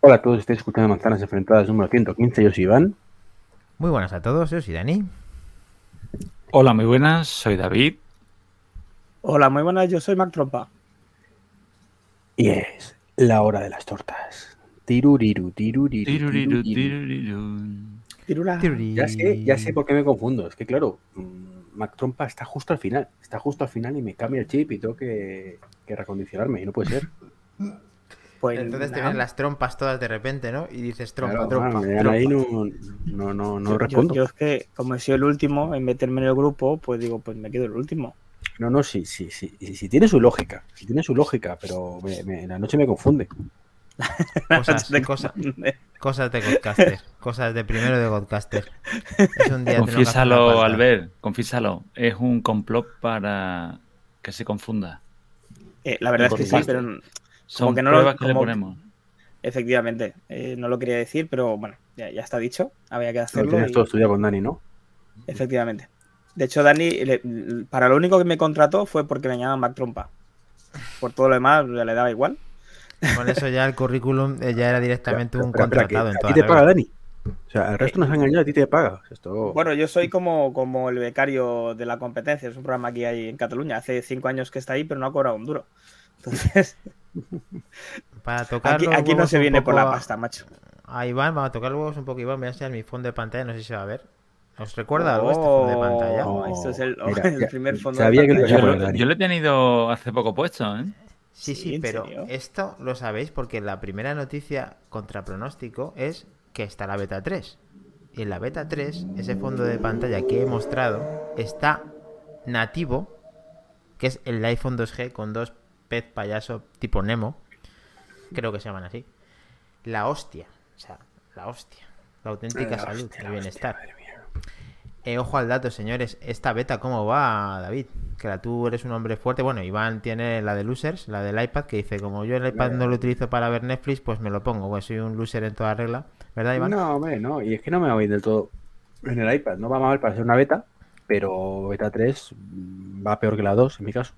Hola a todos, estáis escuchando Manzanas Enfrentadas número 115, yo soy Iván. Muy buenas a todos, yo soy Dani. Hola, muy buenas, soy David. Hola, muy buenas, yo soy Mac Trompa. Y es la hora de las tortas. Tiruriru, tiruriru, Tiruriru, tiruriru. tiruriru. Tirula. Ya sé, ya sé por qué me confundo. Es que claro, mm, Mac Trompa está justo al final. Está justo al final y me cambia el chip y tengo que, que recondicionarme. Y no puede ser. Pues Entonces te vienen las trompas todas de repente, ¿no? Y dices trompa, Claro, trompa. man, ahí no, no, no, no yo- respondo. Yo, es que, como he sido el último en meterme en el grupo, pues digo, pues me quedo el último. No, no, sí, sí, sí, sí, sí, tiene su lógica. Sí tiene su lógica, pero me- me- la noche me confunde. Cosas, De- cosa- cosas de Godcaster. Cosas de primero de Godcaster. Es un día Confiésalo. Albert, confiésalo. Es un complot para que se confunda. Eh, la verdad es que sí, pero Son que no lo- pruebas que le como- ponemos. efectivamente, eh, no lo quería decir, pero bueno, ya, ya está dicho. Había que Lo hacerlo. tienes y- todo estudiado con Dani, ¿no? Efectivamente. De hecho, Dani, le- para lo único que me contrató fue porque me llamaban Mac Trompa. Por todo lo demás, ya le daba igual. Con eso ya el currículum eh, ya era directamente un que contratado en ¿A toda ti te paga. Dani? O sea, el resto nos ha engañado, a ti te paga. Esto... Bueno, yo soy como, como el becario de la competencia. Es un programa que hay en Cataluña. Hace cinco años que está ahí, pero no ha cobrado un duro. Entonces, Para tocar aquí, no se viene por la a- pasta, macho. A Iván, vamos a tocar los huevos un poco, Iván. Voy a enseñar mi fondo de pantalla, no sé si se va a ver. ¿Os recuerda algo este fondo de pantalla? Oh, esto es el, Mira, el ya- primer fondo sabía de que lo pantalla. Yo, lo- yo lo he tenido hace poco puesto, ¿eh? Sí, Sí, sí, ¿en pero serio? esto lo sabéis porque la primera noticia contra pronóstico es que está la beta 3. Y en la beta 3, ese fondo de pantalla que he mostrado está nativo, que es el iPhone 2G con dos pez payaso tipo Nemo. Creo que se llaman así. La hostia, o sea, la hostia. La auténtica La salud, hostia, el bienestar. hostia. Eh, ojo al dato, señores. Esta beta, ¿cómo va, David? Que la- tú eres un hombre fuerte. Bueno, Iván tiene la de losers, la del iPad, que dice, como yo el iPad no lo utilizo para ver Netflix, pues me lo pongo. Pues soy un loser en toda regla. ¿Verdad, Iván? No, hombre, no. Y es que no me va bien del todo en el iPad. No va mal para ser una beta, pero beta 3 mm, va peor que la 2 en mi caso.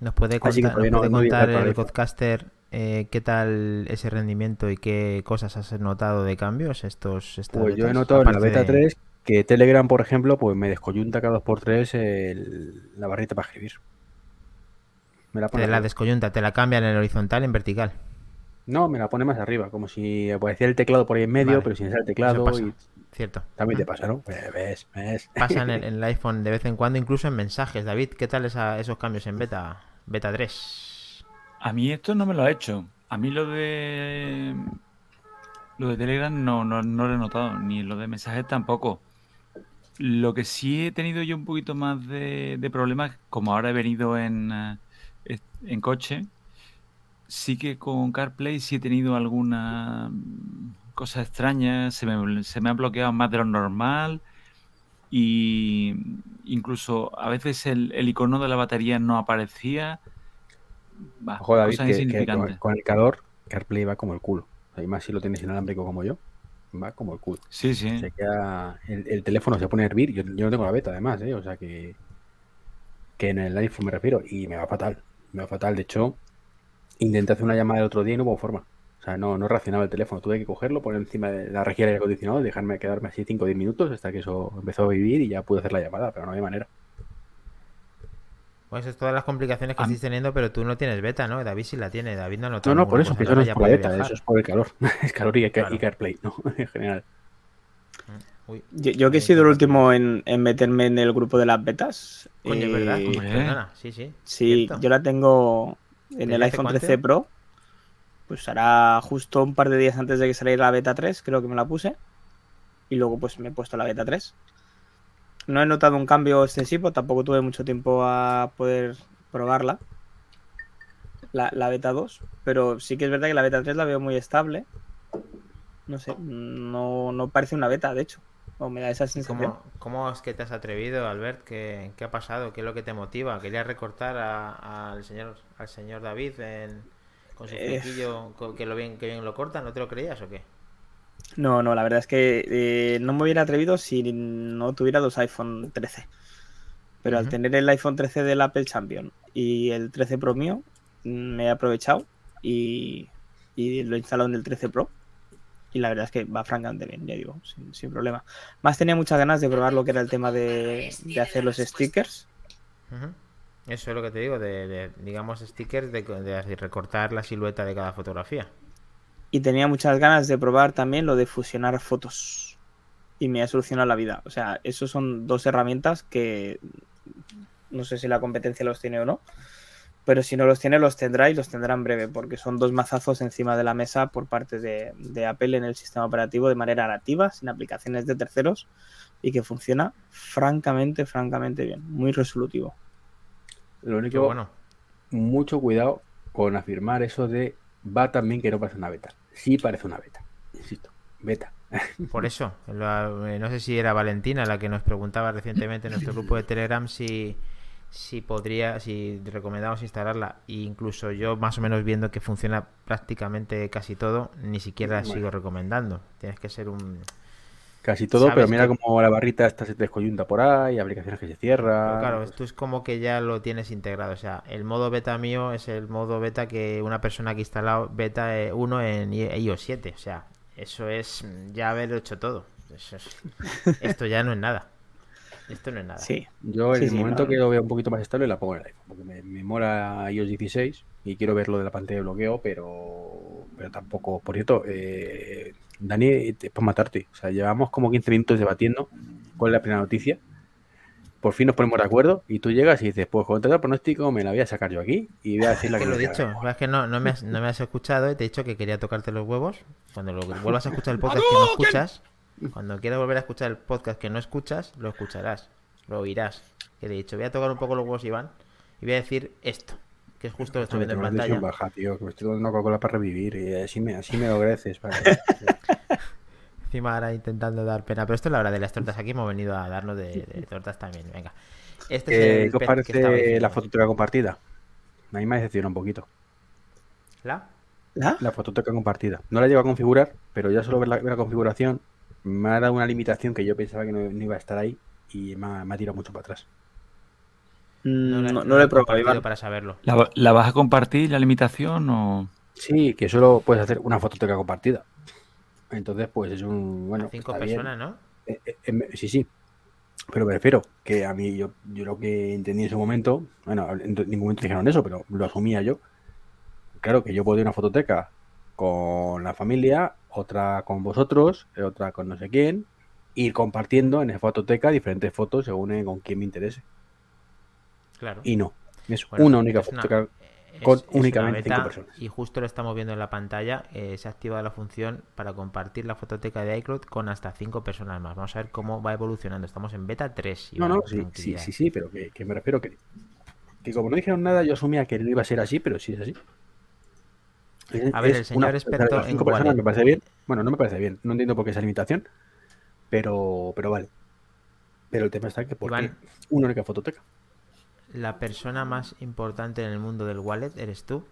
¿Nos puede contar, nos no- puede no contar el podcaster eh, qué tal ese rendimiento y qué cosas has notado de cambios estos Pues yo he notado en la beta de- 3 que Telegram, por ejemplo, pues me descoyunta cada 2x3 el- la barrita para escribir. Me la pone Te la descoyunta, te la cambian en horizontal, en vertical. No, me la pone más arriba, como si apareciera el teclado por ahí en medio, Vale. pero sin ser el teclado. Y cierto. también te pasa, ¿no? Pues ves, ves. Pasa en el, en el iPhone de vez en cuando, incluso en mensajes. David, ¿qué tal esa- esos cambios en beta? Beta 3. A mí esto no me lo ha hecho. A mí lo de lo de Telegram no, no, no lo he notado, ni lo de mensajes tampoco. Lo que sí he tenido yo un poquito más de, de problemas, como ahora he venido en, eh, en coche, sí que con CarPlay sí he tenido alguna mm, cosa extraña, se me, se me ha bloqueado más de lo normal y incluso a veces el, el icono de la batería no aparecía. Ojo, David, cosas que, que con, el calor, CarPlay va como el culo. O sea, y más si lo tienes inalámbrico como yo, va como el culo. Sí, sí. Se queda, el, el teléfono se pone a hervir. Yo, yo no tengo la beta, además, ¿eh? O sea que, que en el iPhone me refiero. Y me va fatal. Me va fatal. De hecho, intenté hacer una llamada el otro día y no hubo forma. O sea, no, no reaccionaba el teléfono. Tuve que cogerlo, poner encima de la rejilla de aire acondicionado y dejarme quedarme así 5 o 10 minutos hasta que eso empezó a vivir y ya pude hacer la llamada, pero no había manera. Pues es todas las complicaciones que A- estáis teniendo, pero tú no tienes beta, ¿no? David sí la tiene. David no ha notado No, no, por eso, cosa eso no es por la beta, viajar. eso es por el calor. es calor y. CarPlay, ¿no? en general. Uy, Yo, yo que he sido el último en, en meterme en el grupo de las betas. Coño, es verdad. eh, sí, sí. Sí, cierto. yo la tengo en ¿Desde el iPhone cuánto? 13 Pro. Pues hará justo un par de días antes de que saliera la beta 3, creo que me la puse. Y luego pues me he puesto la beta 3. No he notado un cambio excesivo, tampoco tuve mucho tiempo a poder probarla. La, la beta 2. Pero sí que es verdad que la beta 3 la veo muy estable. No sé, no, no parece una beta, de hecho. O me da esa sensación. ¿Cómo, ¿Cómo es que te has atrevido, Albert? ¿Qué, qué ha pasado? ¿Qué es lo que te motiva? ¿Querías recortar a- al señor al señor David en- con su Eh. flequillo, que lo bien que bien lo corta? ¿No te lo creías o qué? No, no, la verdad es que eh, no me hubiera atrevido si no tuviera dos iPhone 13. Pero al tener el iPhone 13 del Apple Champion y el 13 Pro mío, me he aprovechado y, y lo he instalado en el 13 Pro. Y la verdad es que va francamente bien, ya digo, sin, sin problema. Más tenía muchas ganas de probar lo que era el tema de, de hacer los stickers. Eso es lo que te digo, de, de, digamos, stickers de, de recortar la silueta de cada fotografía. Y tenía muchas ganas de probar también lo de fusionar fotos. Y me ha solucionado la vida. O sea, esos son dos herramientas que no sé si la competencia los tiene o no. Pero si no los tiene, los tendrá y los tendrá en breve, porque son dos mazazos encima de la mesa por parte de, de Apple en el sistema operativo de manera nativa, sin aplicaciones de terceros, y que funciona francamente, francamente bien. Muy resolutivo. Lo único, bueno. mucho cuidado con afirmar eso de va también que no parece una beta. Sí parece una beta, insisto, beta. Por eso, la- eh, no sé si era Valentina la que nos preguntaba recientemente en nuestro grupo de Telegram si, si podría, si recomendamos instalarla. E incluso yo, más o menos viendo que funciona prácticamente casi todo, ni siquiera Bueno. sigo recomendando. Tienes que ser un. Casi todo, pero mira que- como la barrita esta se te descoyunta por ahí, aplicaciones que se cierran. Pero claro, pues, esto es como que ya lo tienes integrado. O sea, el modo beta mío es el modo beta que una persona que ha instalado beta 1 en i- iOS 7. O sea, eso es mm, ya haber hecho todo. Eso es- Esto ya no es nada. Esto no es nada. Sí, Yo en Sí, el sí, momento que lo vea un poquito más estable la pongo en el iPhone, porque me, me mola iOS 16 y quiero ver lo de la pantalla de bloqueo, pero, pero tampoco. Por cierto, eh, Dani, te- por matarte. O sea, llevamos como 15 minutos debatiendo cuál es la primera noticia. Por fin nos ponemos de acuerdo y tú llegas y dices, pues con todo el pronóstico me la voy a sacar yo aquí y voy a decir la Es que lo he dicho, es que no, no, me has, no me has escuchado y te he dicho que quería tocarte los huevos. Cuando lo vuelvas a escuchar el podcast que no escuchas, cuando quieras volver a escuchar el podcast que no escuchas, lo escucharás, lo oirás. Que te he dicho, voy a tocar un poco los huevos, Iván, y voy a decir esto, que es justo lo estoy Joder, viendo en pantalla. baja, tío, que me estoy dando una Coca-Cola para revivir y así me, así me lo agradeces. vale. Encima ahora intentando dar pena, pero esto es la hora de las tortas. Aquí hemos venido a darnos de, de tortas también. Venga. Este es Eh, el ¿Qué os que parece diciendo. la fototeca compartida? A mí me decepciona un poquito. ¿La? ¿La? La fototeca compartida. No la llevo a configurar, pero ya solo ver la, ver la configuración me ha dado una limitación que yo pensaba que no, no iba a estar ahí y me ha, me ha tirado mucho para atrás. No, la- no, no lo he probado, Iván. para saberlo. ¿La, la vas a compartir la limitación o...? Sí, que solo puedes hacer una fototeca compartida. Entonces, pues es un. Bueno, a cinco está bien. personas, ¿no? Eh, eh, em, sí, sí. Pero me refiero que a mí, yo, yo lo que entendí en ese momento, bueno, en ningún momento dijeron eso, pero lo asumía yo. Claro que yo puedo ir a una fototeca con la familia, otra con vosotros, eh, otra con no sé quién, ir compartiendo en esa fototeca diferentes fotos según con quién me interese. Claro. Y no, es Bueno, una única es una-. Es- con es únicamente cinco personas. Y justo lo estamos viendo en la pantalla. eh, se ha activado la función para compartir la fototeca de iCloud con hasta 5 personas más. Vamos a ver cómo va evolucionando. Estamos en beta 3. No, Iván, no, sí, sí, sí, sí, pero que, que me refiero que, que como no dijeron nada, yo asumía que no iba a ser así, pero sí es así. A ver, el señor experto cinco en personas me parece bien. Bueno, no me parece bien, no entiendo por qué esa limitación, pero, pero vale. Pero el tema está que por qué una única fototeca. La persona más importante en el mundo del wallet eres tú.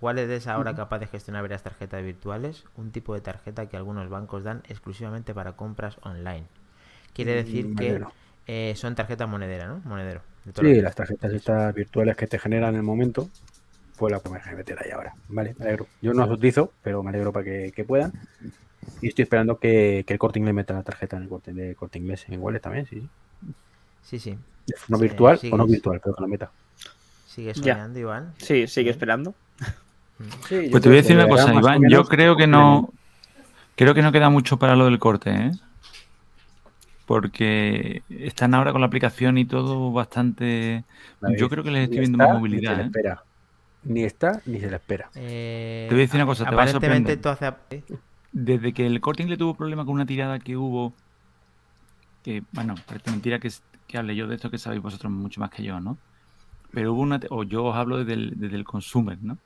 Wallet es ahora capaz de gestionar varias tarjetas virtuales, un tipo de tarjeta que algunos bancos dan exclusivamente para compras online. Quiere decir Mm, que monedero. eh, son tarjetas monedera, ¿no? Monedero. Sí, las tarjetas estas virtuales que te generan en el momento, fue la que me dejé meter ahí ahora. Vale, me alegro. Yo no las utilizo, pero me alegro para que, que puedan. Y estoy esperando que, que el corte inglés meta la tarjeta en el corte, de corte inglés en Wallet también, sí. sí. Sí, sí. De forma Sí, virtual o no virtual, pero que la meta. Sigue Ya. soñando, Iván. Sí, sigue esperando. Pues te voy a decir una cosa, Iván. Yo creo que no. Creo que no queda mucho para lo del corte, ¿eh? Porque están ahora con la aplicación y todo bastante. Yo creo que les estoy viendo más movilidad, Ni se le ¿eh? espera. Ni está ni se le espera. Eh, Te voy a decir una cosa, te va a Aparentemente sorprender. tú hace... Desde que el corte inglés tuvo problema con una tirada que hubo. Que, bueno, parece mentira que, es- que hable yo de esto que sabéis vosotros mucho más que yo, ¿no? Pero hubo una. O yo os hablo desde el, desde el consumer, ¿no?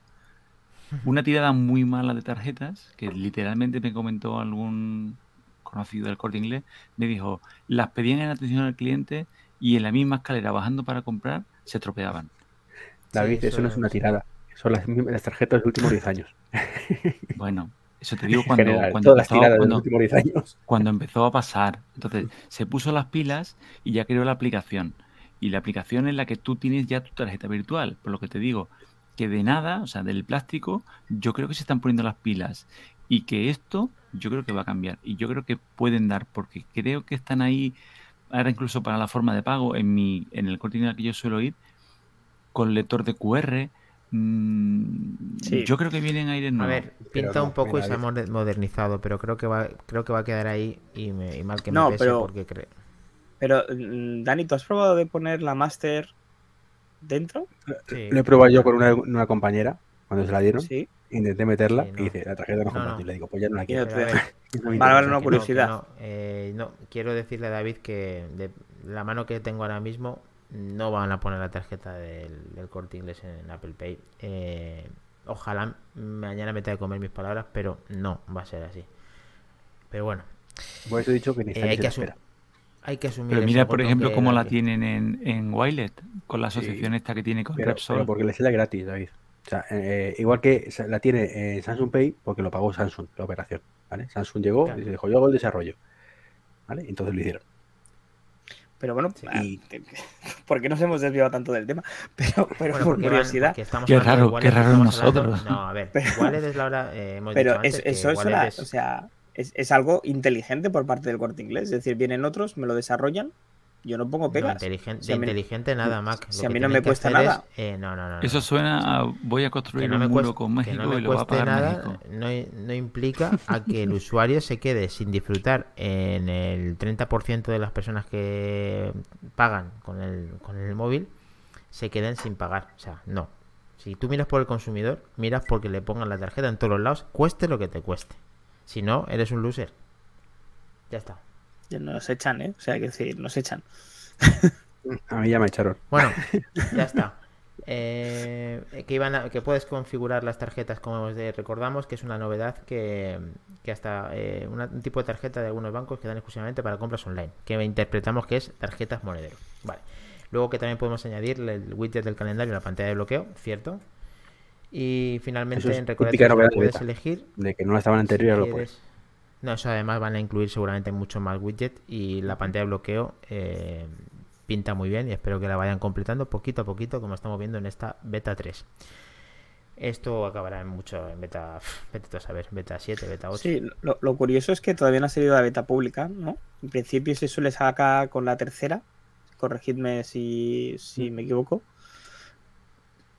Una tirada muy mala de tarjetas que literalmente me comentó algún conocido del corte inglés. Me dijo, las pedían en atención al cliente y en la misma escalera bajando para comprar se estropeaban. David, Sí, eso no es una tirada. Son las tarjetas de los últimos 10 años. Bueno, eso te digo En cuando, general, cuando, empezó, tiradas de cuando- los últimos 10 años. cuando empezó a pasar. Entonces, se puso las pilas y ya creó la aplicación. Y la aplicación en la que tú tienes ya tu tarjeta virtual. Por lo que te digo, que de nada, o sea, del plástico, yo creo que se están poniendo las pilas y que esto yo creo que va a cambiar y yo creo que pueden dar porque creo que están ahí ahora incluso para la forma de pago en mi en el corte que yo suelo ir con lector de QR mm, Sí. yo creo que vienen aires A nuevos ver, pinta no, un poco y se ha moder- modernizado, pero creo que va, creo que va a quedar ahí y, me- y mal que me No, pese pero- porque cre- Pero, mm, Dani, ¿tú has probado de poner la Master dentro? sí. Lo he probado yo con una, una compañera cuando se la dieron. Sí. Intenté meterla Sí, no. y dice, la tarjeta no es No, no. compatible. Digo, pues ya no la quiero. a Vale, vale, que curiosidad. no, eh, no, quiero decirle a David que de la mano que tengo ahora mismo no van a poner la tarjeta del, del corte inglés en Apple Pay. Eh, ojalá mañana me tenga que comer mis palabras, pero no va a ser así. Pero bueno, Por eso he dicho que ni eh, hay, que espera. hay que asumir. pero mira por ejemplo cómo la que- tienen en, en Wilet con la asociación Sí. esta que tiene con Pero, Repsol pero porque le sale gratis, David. O sea, eh, igual que la tiene eh, Samsung Pay porque lo pagó Samsung, la operación. ¿vale? Samsung llegó Claro. y se dijo, yo hago el desarrollo. ¿Vale? Entonces lo hicieron. Pero bueno, Sí. ah, ¿por qué nos hemos desviado tanto del tema? Pero, pero Bueno, por van- curiosidad. Qué raro, Wallet, qué raro hablando- nosotros. No, a ver, Wallet es la hora. eh, hemos Pero dicho es- eso es, una- es- o sea, es, es algo inteligente por parte del corte inglés. Es decir, vienen otros, me lo desarrollan, yo no pongo No, pegas. inteligente, Si a mí- inteligente nada, Mac. si Lo a mí no me cuesta es- nada. eh, no, no, no, no. eso suena a voy a construir no un me muro cueste, con que México no me y lo va a cueste pagar nada México no, no implica a que el usuario se quede sin disfrutar en el 30% de las personas que pagan con el, con el móvil se queden sin pagar. O sea, no. Si tú miras por el consumidor, miras porque le pongan la tarjeta en todos los lados, cueste lo que te cueste. Si no, eres un loser. Ya está. Nos echan, ¿eh? O sea, que decir, nos echan. A mí ya me echaron. Bueno, ya está. Eh, que, iban a- que puedes configurar las tarjetas como recordamos que es una novedad que, que hasta eh, una- un tipo de tarjeta de algunos bancos que dan exclusivamente para compras online que interpretamos que es tarjetas monedero vale luego que también podemos añadir el widget del calendario en la pantalla de bloqueo cierto y finalmente es en puedes beta. elegir De que no estaban anteriores, si lo. No, eso además van a incluir seguramente mucho más widget y la pantalla de bloqueo eh, pinta muy bien y espero que la vayan completando poquito a poquito como estamos viendo en esta beta 3. Esto acabará en mucho en beta, tú a saber, beta 7, beta 8. Sí, lo, lo curioso es que todavía no ha salido la beta pública, ¿no? En principio se suele sacar con la tercera. Corregidme si, si me equivoco.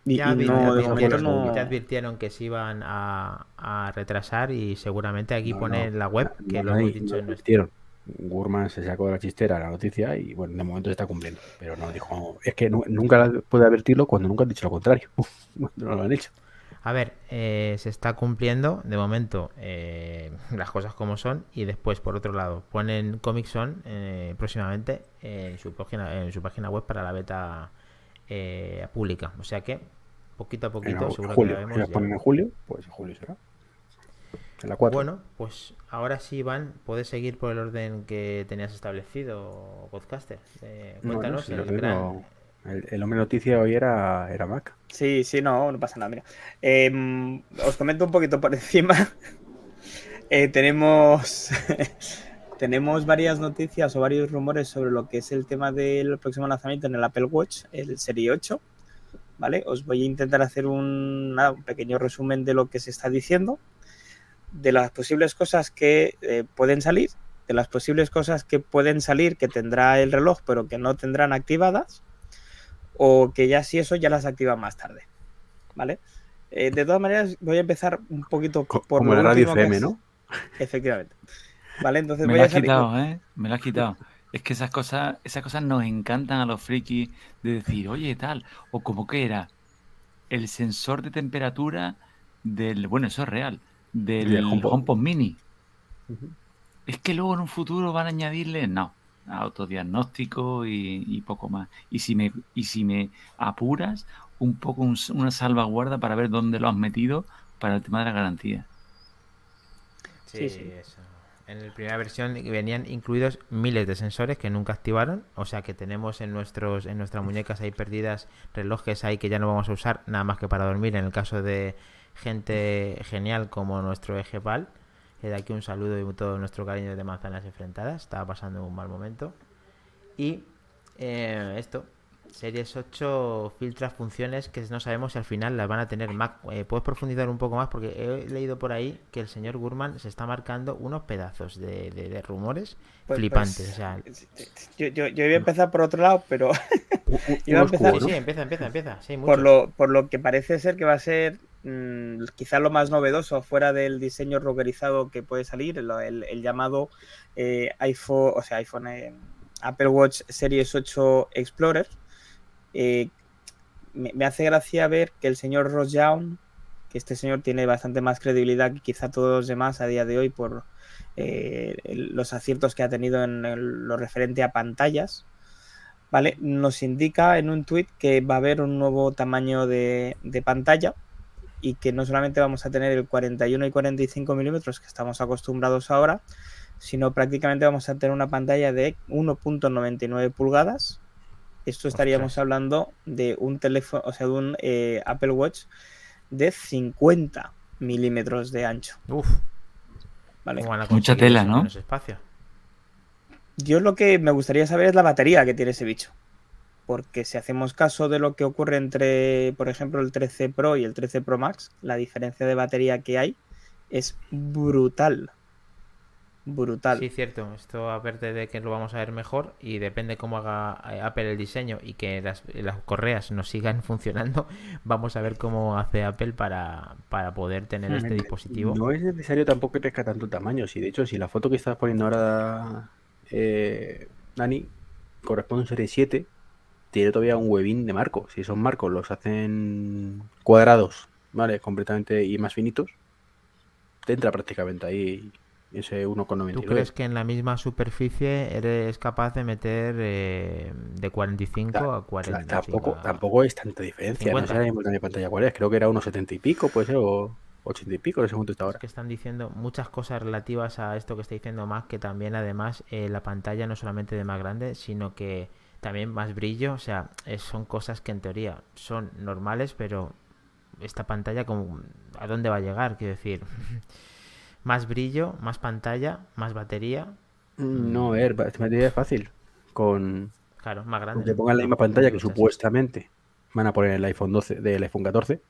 Y, Ya y vi- no, vi- vi- no. te advirtieron que se iban a, a retrasar y seguramente aquí No, pone no. en la web que No, lo hemos dicho no en nuestro... advirtieron. Gurman se sacó de la chistera la noticia y bueno, de momento se está cumpliendo. Pero no dijo, es que nu- nunca puede advertirlo cuando nunca han dicho lo contrario. no lo han hecho. A ver, eh, se está cumpliendo de momento eh, las cosas como son y después por otro lado ponen Comic Son eh, próximamente en su página en su página web para la beta eh, pública. O sea que poquito a En poquito agu- seguro julio. que la vemos ponen en julio, pues en julio será. En la 4. Bueno, pues ahora sí, Iván, puedes seguir por el orden que tenías establecido, podcaster. Eh, cuéntanos el, el gran- no- el hombre noticia hoy era, era Mac. Sí, sí, no, no pasa nada. Mira, Em, os comento un poquito por encima. Eh, tenemos tenemos varias noticias o varios rumores sobre lo que es el tema del próximo lanzamiento en el Apple Watch, el Serie 8. ¿Vale? Os voy a intentar hacer un, nada, un pequeño resumen de lo que se está diciendo, de las posibles cosas que eh, pueden salir, de las posibles cosas que pueden salir que tendrá el reloj pero que no tendrán activadas o que ya si eso ya las activan más tarde. ¿Vale? Eh, de todas maneras, voy a empezar un poquito por como lo la radio FM, ¿no? Efectivamente. Vale, entonces Me voy a has salir- quitado, ¿eh? Me la has quitado. Es que esas cosas, esas cosas nos encantan a los frikis de decir, oye, tal, o como que era el sensor de temperatura del, bueno, eso es real, del Del HomePod. HomePod Mini. Es que luego en un futuro van a añadirle, no, autodiagnóstico y, y poco más. Y si me, y si me apuras, un poco un- una salvaguarda para ver dónde lo has metido para el tema de la garantía. Sí, Sí, sí. eso. En la primera versión venían incluidos miles de sensores que nunca activaron, o sea que tenemos en nuestros en nuestras muñecas ahí perdidas relojes ahí que ya no vamos a usar nada más que para dormir en el caso de gente genial como nuestro eje PAL. Que de aquí un saludo y todo nuestro cariño de manzanas enfrentadas. Estaba pasando un mal momento. Y eh, esto, Series 8 filtra funciones que no sabemos si al final las van a tener Mac. Eh, ¿Puedes profundizar un poco más? Porque he leído por ahí que el señor Gurman se está marcando unos pedazos de, de- de rumores Pues- flipantes. pues, o sea, Yo, yo, yo iba a empezar por otro lado, pero Iba a empezar- sí, empieza, empieza, empieza. Sí, por lo, por lo que parece ser que va a ser mm, quizás lo más novedoso fuera del diseño rockerizado que puede salir, lo- el, el llamado eh, iPhone, o sea, iPhone, eh, Apple Watch Series 8 Explorer. Eh, me, hace gracia ver que el señor Ross que este señor tiene bastante más credibilidad que quizá todos los demás a día de hoy por eh, los aciertos que ha tenido en lo referente a pantallas, ¿vale? Nos indica en un tweet que va a haber un nuevo tamaño de, de pantalla y que no solamente vamos a tener el 41 y 45 milímetros que estamos acostumbrados ahora, sino prácticamente vamos a tener una pantalla de 1.99 pulgadas. Esto estaríamos Ostras. hablando de un teléfono, o sea, de un eh, Apple Watch de 50 milímetros de ancho. Uf, ¿vale? ¿cómo van a Mucha tela, ¿no? espacio? Yo lo que me gustaría saber es la batería que tiene ese bicho. Porque si hacemos caso de lo que ocurre entre, por ejemplo, el 13 Pro y el 13 Pro Max, la diferencia de batería que hay es brutal. Brutal. Sí, cierto. Esto aparte de que lo vamos a ver mejor y depende cómo haga eh, Apple el diseño y que las, las correas nos sigan funcionando, vamos a ver cómo hace Apple para, para poder tener este dispositivo. No es necesario tampoco que crezca tanto tamaño. Si de hecho, si la foto que estás poniendo ahora, eh, Dani, corresponde a un Serie 7, tiene todavía un huevín de marco. Si esos marcos los hacen cuadrados, ¿vale? Completamente y más finitos, te entra prácticamente ahí ese 1,99. ¿Tú crees que en la misma superficie eres capaz de meter eh, de 45 Ta- a 40? Ta- Tampoco, tampoco es tanta diferencia. 50. No sé mismo de pantalla cuál es. Creo que era unos 70 y pico, puede ser, o 80 y pico, no sé cuánto está Es ahora. que están diciendo muchas cosas relativas a esto que está diciendo Mac, que también además eh, la pantalla no solamente de más grande, sino que también más brillo, o sea, es- son cosas que en teoría son normales, pero esta pantalla como a dónde va a llegar, quiero decir, más brillo, más pantalla, más batería, No, a ver, materia es fácil. Con claro, más grande. que pongan la misma pantalla que supuestamente van a poner el iPhone 12 del iPhone 14,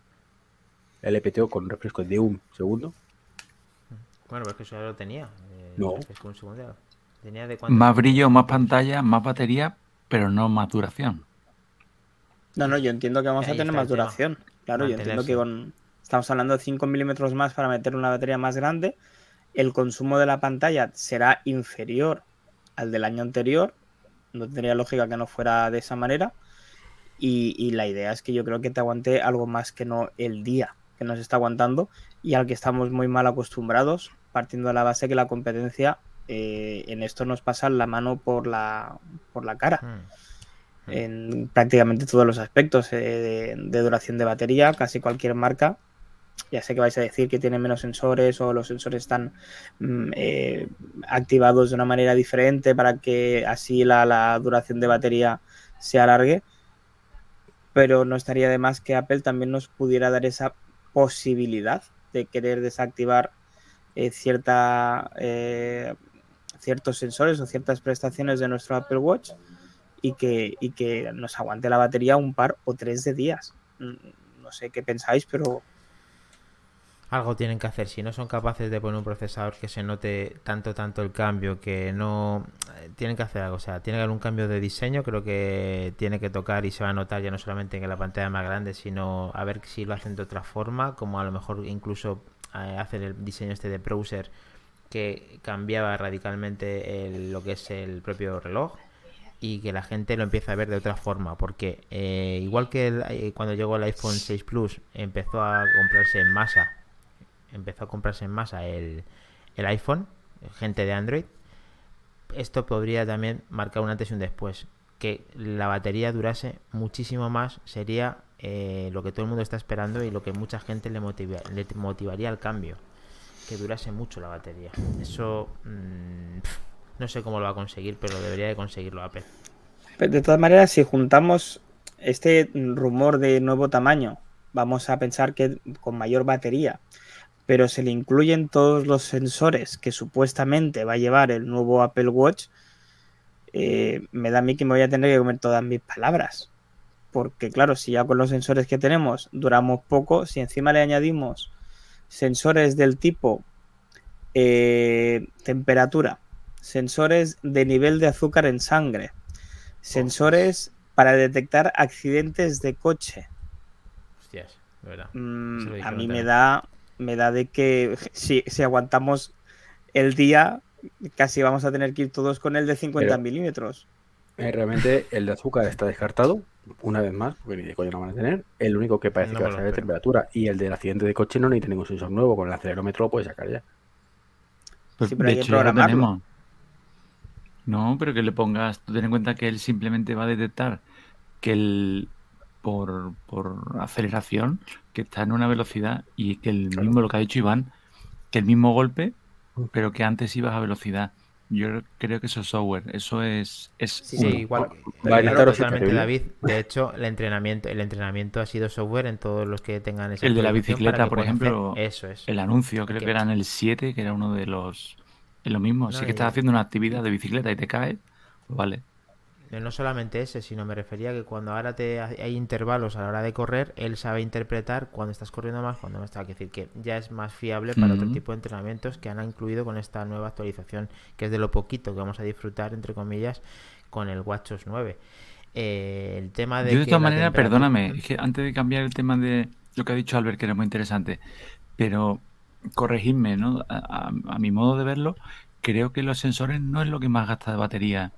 LPTO con refresco de un segundo. Bueno, pero es que eso ya lo tenía. eh, No. un segundo. Tenía de cuánto? Más brillo, más pantalla, más batería, pero no más duración. No, no, yo entiendo que vamos Ahí a tener más el duración. Claro, yo entiendo que con. Estamos hablando de 5 milímetros más para meter una batería más grande. El consumo de la pantalla será inferior al del año anterior. No tendría lógica que no fuera de esa manera. Y, y la idea es que yo creo que te aguante algo más que no el día que nos está aguantando y al que estamos muy mal acostumbrados, partiendo de la base que la competencia eh, en esto nos pasa la mano por la, por la cara Mm. en prácticamente todos los aspectos eh, de, de duración de batería, casi cualquier marca. Ya sé que vais a decir que tiene menos sensores o los sensores están mm, eh, activados de una manera diferente para que así la, la duración de batería se alargue. Pero no estaría de más que Apple también nos pudiera dar esa posibilidad de querer desactivar eh, cierta, eh, ciertos sensores o ciertas prestaciones de nuestro Apple Watch y que, y que nos aguante la batería un par o tres de días. Mm, No sé qué pensáis, pero Algo tienen que hacer. Si no son capaces de poner un procesador que se note tanto, tanto el cambio, que no. eh, Tienen que hacer algo. O sea, tiene que haber un cambio de diseño. Creo que tiene que tocar y se va a notar ya no solamente en la pantalla más grande, sino a ver si lo hacen de otra forma. Como a lo mejor incluso eh, hacer el diseño este de browser que cambiaba radicalmente el- lo que es el propio reloj y que la gente lo empiece a ver de otra forma porque eh, igual que el- eh, cuando llegó el iPhone 6 Plus empezó a comprarse en masa empezó a comprarse en masa el, el iPhone gente de Android esto podría también marcar un antes y un después que la batería durase muchísimo más sería eh, lo que todo el mundo está esperando y lo que mucha gente le, motiva- le motivaría al cambio que durase mucho la batería. Eso mm, no sé cómo lo va a conseguir pero debería de conseguirlo Apple. Pero de todas maneras, si juntamos este rumor de nuevo tamaño, vamos a pensar que con mayor batería, pero se le incluyen todos los sensores que supuestamente va a llevar el nuevo Apple Watch, eh, me da a mí que me voy a tener que comer todas mis palabras. porque claro, si ya con los sensores que tenemos duramos poco, si encima le añadimos sensores del tipo eh, temperatura, sensores de nivel de azúcar en sangre, sensores para detectar accidentes de coche. Hostias, de verdad. Mm, a mí me da, me da de que si, si aguantamos el día, casi vamos a tener que ir todos con el de 50 Pero- milímetros. Eh, realmente el de azúcar está descartado, una vez más, porque ni de coño lo van a tener. El único que parece No que va a ser de temperatura. Y el del accidente de coche no necesita ningún sensor nuevo, con el acelerómetro lo puedes sacar ya. Pues, Sí, pero de hay que hecho, ya lo programarlo. tenemos. No, pero que le pongas, tú ten en cuenta que él simplemente va a detectar que el por, por aceleración, que está en una velocidad y que el Claro. mismo, lo que ha dicho Iván, que el mismo golpe, pero que antes ibas a velocidad. Yo creo que eso es software, eso es, es Sí, Sí, igual. Claro, totalmente. David. De hecho, el entrenamiento, el entrenamiento ha sido software en todos los que tengan esa El de la bicicleta, por ejemplo, hacer- Eso es. El anuncio, creo que- era en el 7, que era uno de los... Es lo mismo, No, si que estás haciendo una actividad de bicicleta y te caes, pues vale. No solamente ese, sino me refería que cuando ahora te ha- hay intervalos a la hora de correr, él sabe interpretar cuando estás corriendo más, cuando no está. Es decir, que ya es más fiable para otro tipo de entrenamientos que han incluido con esta nueva actualización, que es de lo poquito que vamos a disfrutar, entre comillas, con el WatchOS 9. Eh, el tema de Yo de que todas maneras, temperatura- perdóname, es que antes de cambiar el tema de lo que ha dicho Albert, que era muy interesante, pero corregidme, ¿no? A, a- a mi modo de verlo, creo que los sensores no es lo que más gasta de batería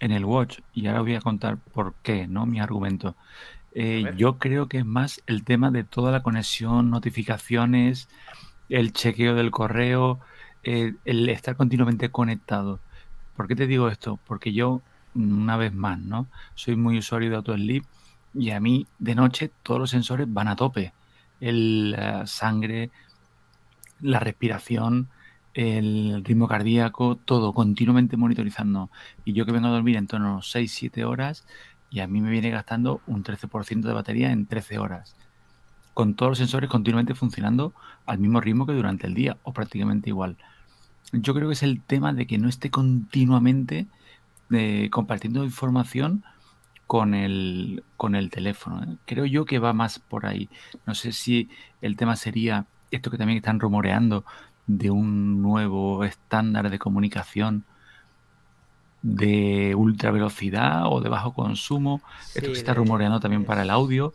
en el watch. Y ahora voy a contar por qué, ¿no? Mi argumento. Eh, yo creo que es más el tema de toda la conexión, notificaciones, el chequeo del correo, eh, el estar continuamente conectado. ¿Por qué te digo esto? Porque yo, una vez más, ¿no? Soy muy usuario de AutoSleep y a mí de noche todos los sensores van a tope. El la sangre, la respiración, el ritmo cardíaco, todo continuamente monitorizando. Y yo que vengo a dormir en torno a 6-7 horas y a mí me viene gastando un 13% de batería en 13 horas. Con todos los sensores continuamente funcionando al mismo ritmo que durante el día o prácticamente igual. Yo creo que es el tema de que no esté continuamente eh, compartiendo información con el, con el teléfono. ¿eh? Creo yo que va más por ahí. No sé si el tema sería esto que también están rumoreando de un nuevo estándar de comunicación de ultra velocidad o de bajo consumo. esto que se está rumoreando también para el audio.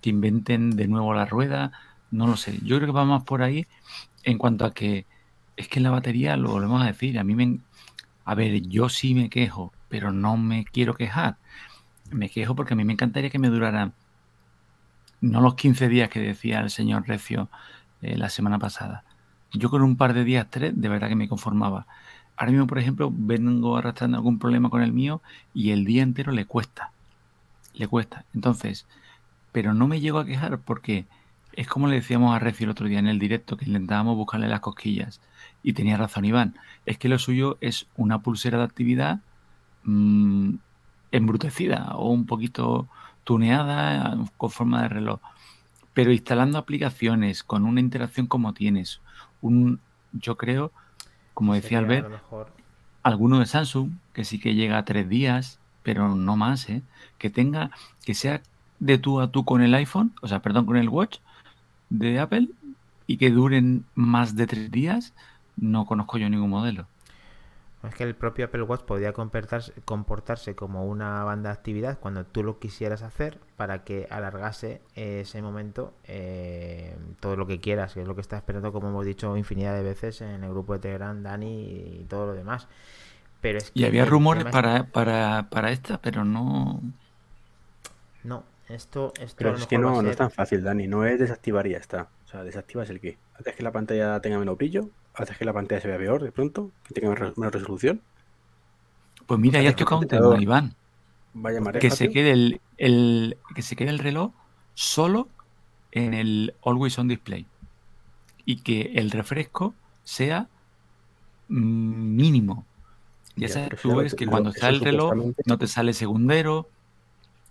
Que inventen de nuevo la rueda. No lo sé. Yo creo que va más por ahí en cuanto a que es que la batería, lo volvemos a decir, a mí me... A ver, yo sí me quejo, pero no me quiero quejar. Me quejo porque a mí me encantaría que me durara no los 15 días que decía el señor Recio eh, la semana pasada. Yo con un par de días, tres, de verdad que me conformaba. Ahora mismo, por ejemplo, vengo arrastrando algún problema con el mío y el día entero le cuesta. Le cuesta. Entonces, pero no me llego a quejar porque es como le decíamos a Recio el otro día en el directo, que intentábamos buscarle las cosquillas. Y tenía razón Iván. Es que lo suyo es una pulsera de actividad mm, embrutecida o un poquito tuneada con forma de reloj. Pero instalando aplicaciones con una interacción como tienes, un, yo creo, como decía Albert, alguno de Samsung, que sí que llega a tres días, pero no más, ¿eh? que tenga, que sea de tú a tú con el iPhone, o sea, perdón, con el Watch de Apple, y que duren más de tres días, no conozco yo ningún modelo. Es que el propio Apple Watch podría comportarse, comportarse como una banda de actividad cuando tú lo quisieras hacer para que alargase ese momento eh, todo lo que quieras, que es lo que está esperando, como hemos dicho infinidad de veces en el grupo de Telegram, Dani y todo lo demás. Pero es Y había rumores para, para, para esta, pero no... No, esto, esto a Pero lo es que no, no es tan fácil, Dani. No es desactivar y ya está. O sea, desactivas el qué. Haces que la pantalla tenga menos brillo, haces que la pantalla se vea peor de pronto, que tenga menos resolución. Pues mira, sea, ya has tocado un tema, Iván. Vaya más Que se quede el, el- que se quede el reloj solo en el Always On Display. Y que el refresco sea mm, mínimo. Ya, Ya, sabes, tú ves que cuando está el reloj no te sale segundero.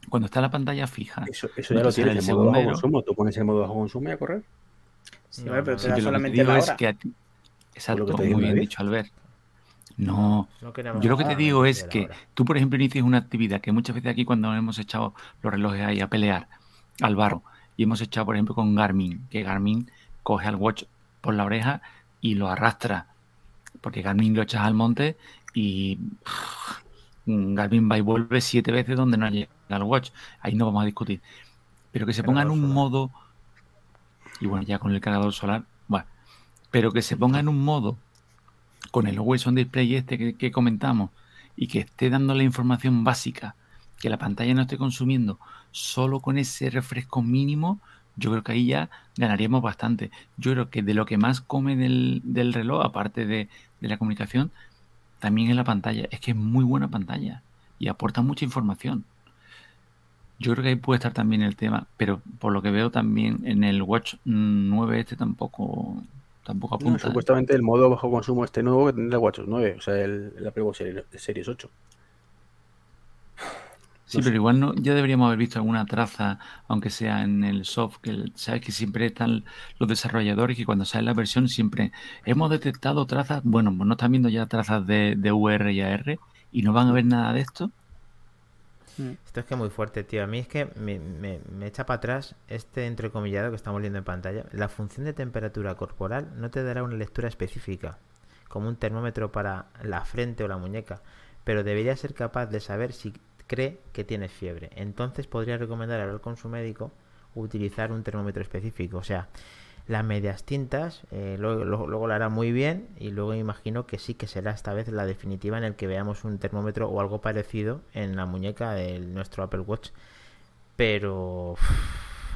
Cuando está la pantalla fija. Eso, ya lo tienes el en modo bajo consumo. Tú pones el modo bajo consumo y a correr. Sí, No, pero te da solamente la es hora. que a ti- Exacto, te muy bien dicho, Albert. No, No yo lo que te digo es que hora. tú, por ejemplo, inicias una actividad que muchas veces aquí cuando hemos echado los relojes ahí a pelear al barro y hemos echado, por ejemplo, con Garmin, que Garmin coge al watch por la oreja y lo arrastra, porque Garmin lo echas al monte y mm, Garmin va y vuelve siete veces donde no llega el watch. Ahí no vamos a discutir. Pero que se ponga en un solar. modo, y bueno, ya con el cargador solar, pero que se ponga en un modo con el Always on Display este que, que comentamos y que esté dando la información básica, que la pantalla no esté consumiendo solo con ese refresco mínimo, yo creo que ahí ya ganaríamos bastante. Yo creo que de lo que más come del, del reloj, aparte de, de la comunicación, también es la pantalla. Es que es muy buena pantalla y aporta mucha información. Yo creo que ahí puede estar también el tema, pero por lo que veo también en el Watch 9 este tampoco tampoco No, apunta. ¿eh? supuestamente el modo bajo consumo este nuevo que tendrá el WatchOS 9, o sea, el, el Apple Watch Series, Series 8. Sí, No sé. pero igual no, ya deberíamos haber visto alguna traza, aunque sea en el soft, que el- sabes que siempre están los desarrolladores que cuando sale la versión siempre hemos detectado trazas, bueno, pues no están viendo ya trazas de, de UR y AR y no van a ver nada de esto. Esto es que muy fuerte, tío. A mí es que me, me- me echa para atrás este entrecomillado que estamos viendo en pantalla. La función de temperatura corporal no te dará una lectura específica, como un termómetro para la frente o la muñeca, pero debería ser capaz de saber si cree que tienes fiebre. Entonces podría recomendar hablar con su médico utilizar un termómetro específico. O sea, las medias tintas, eh, luego, luego, luego lo hará muy bien y luego imagino que sí que será esta vez la definitiva en el que veamos un termómetro o algo parecido en la muñeca de nuestro Apple Watch. Pero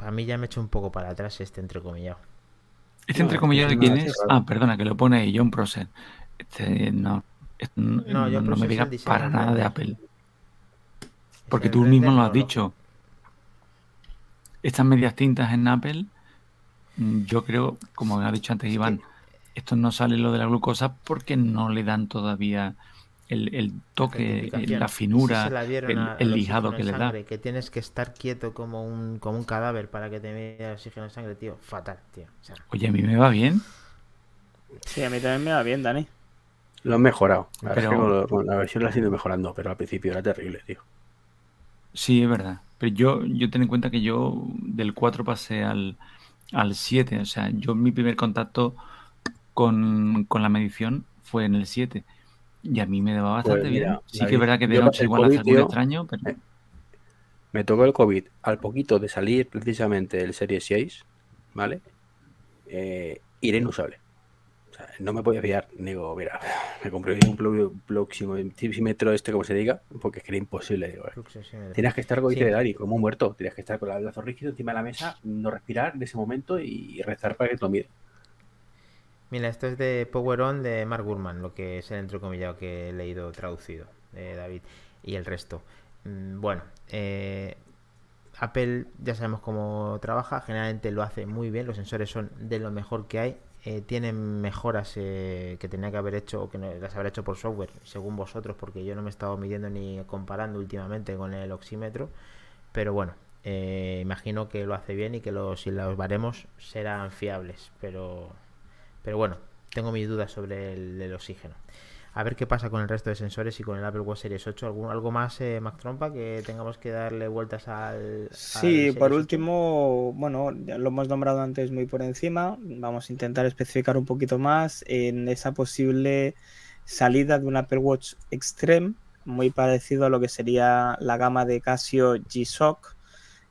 a mí ya me echo un poco para atrás este entrecomillado. Este entrecomillado de no, quién es. Ah, perdona, que lo pone ahí, John Prosser. Este, no, este, no, No, John no me digas para nada de. Apple. Porque tú mismo lo has dicho. Estas medias tintas en Apple, yo creo, como ha dicho antes Iván, esto no sale lo de la glucosa porque no le dan todavía el, el toque, la finura, la el, a- el al lijado que le da. Que tienes que estar quieto como un, como un cadáver para que te mida el oxígeno en sangre, tío. Fatal, tío. O sea, Oye, a mí me va bien. Sí, a mí también me va bien, Dani. Lo han mejorado. La, Pero- lo- con la versión la han ido mejorando, pero al principio era terrible, tío. Sí, es verdad. Pero yo, yo ten en cuenta que yo del 4 pasé al, al 7. O sea, yo mi primer contacto con, con la medición fue en el 7. Y a mí me daba bastante Pues mira, bien. Sí David, que es verdad que de noche igual hace COVID, algún tío, extraño, pero eh, Me tocó el COVID al poquito de salir precisamente el Serie 6, ¿vale? Eh, era inusable. O sea, no me podía fiar. Digo, mira, me compré un proxímetro este, como se diga, porque es que era imposible. Digo. Tienes que estar, como Sí. Dani, como un muerto. Tienes que estar con el brazo rígido encima de la mesa, no respirar en ese momento y rezar para que te lo mire. Mira, esto es de Power On de Mark Gurman, lo que es el entrecomillado que he leído traducido, de David, y el resto. Mm, Bueno, eh, Apple ya sabemos cómo trabaja, generalmente lo hace muy bien, los sensores son de lo mejor que hay, eh, tienen mejoras eh, que tenía que haber hecho o que las habrá hecho por software, según vosotros, porque yo no me he estado midiendo ni comparando últimamente con el oxímetro, pero bueno, eh, imagino que lo hace bien y que los, si los baremos serán fiables, pero pero bueno, tengo mis dudas sobre el oxígeno. A ver qué pasa con el resto de sensores y con el Apple Watch Series 8. ¿Algún, ¿Algo más, eh, Mac Trompa, que tengamos que darle vueltas al. Sí, por 8? último, bueno, ya lo hemos nombrado antes muy por encima. Vamos a intentar especificar un poquito más en esa posible salida de un Apple Watch Extreme, muy parecido a lo que sería la gama de Casio G-Shock,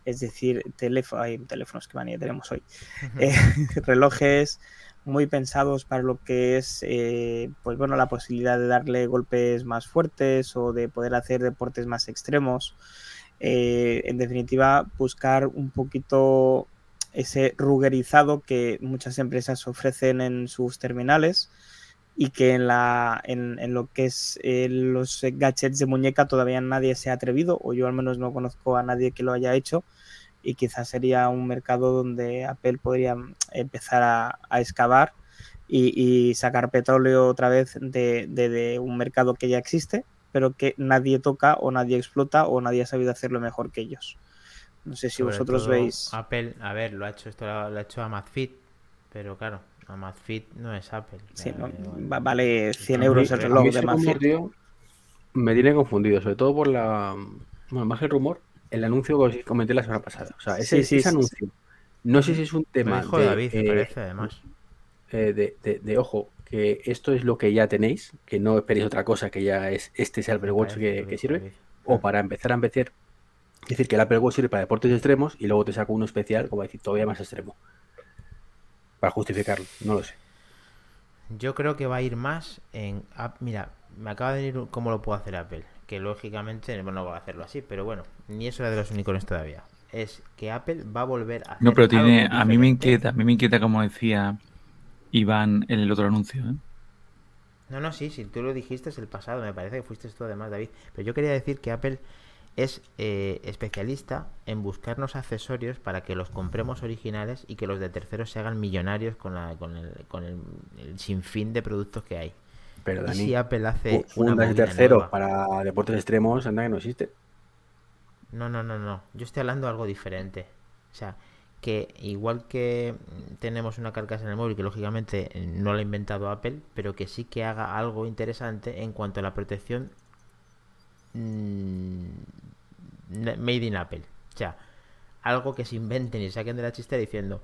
es decir, teléfono, hay teléfonos que manía tenemos hoy, eh, relojes muy pensados para lo que es eh, pues bueno la posibilidad de darle golpes más fuertes o de poder hacer deportes más extremos. Eh, en definitiva buscar un poquito ese rugerizado que muchas empresas ofrecen en sus terminales y que en, la, en, en lo que es eh, los gadgets de muñeca todavía nadie se ha atrevido o yo al menos no conozco a nadie que lo haya hecho y quizás sería un mercado donde Apple podría empezar a, a excavar y, y, sacar petróleo otra vez de, de, de, un mercado que ya existe, pero que nadie toca o nadie explota o nadie ha sabido hacerlo mejor que ellos. No sé si Sobre vosotros veis. Apple, a ver, lo ha hecho esto lo ha hecho Amazfit, pero claro, Amazfit no es Apple. Sí, Eh, vale 100 A mí- euros el reloj de Amazfit. me tiene confundido, sobre todo por la. Bueno, más el rumor, el anuncio que os comenté la semana pasada. O sea, ese, Sí, sí, ese sí, anuncio. No sé si es un tema dijo de, David, me eh, parece, además. eh, de, de- de, ojo, que esto es lo que ya tenéis, que no esperéis otra cosa, que ya es este es el Apple Me Watch parece que, que sirve, David. o para empezar a empezar, es decir, que el Apple Watch sirve para deportes extremos y luego te saco uno especial, como decir, todavía más extremo. Para justificarlo, no lo sé. Yo creo que va a ir más en... Ap- Mira, me acaba de venir cómo lo puede hacer Apple. Que lógicamente bueno, no va a hacerlo así, pero bueno, ni eso era de los unicornios todavía. Es que Apple va a volver a hacer No, pero tiene. algo A mí me inquieta, a mí me inquieta como decía Iván en el otro anuncio. ¿eh? No, no, sí, sí, tú lo dijiste es el pasado, me parece que fuiste tú además, David. Pero yo quería decir que Apple es eh, especialista en buscarnos accesorios para que los compremos originales y que los de terceros se hagan millonarios con, la, con, el, con el, el sinfín de productos que hay. Pero Dani, si Apple hace terceros nueva- para deportes extremos, anda que no existe. No, no, no, no. Yo estoy hablando de algo diferente. O sea, que igual que tenemos una carcasa en el móvil que lógicamente no la ha inventado Apple, pero que sí que haga algo interesante en cuanto a la protección mm, made in Apple. O sea, algo que se inventen y saquen de la chistera diciendo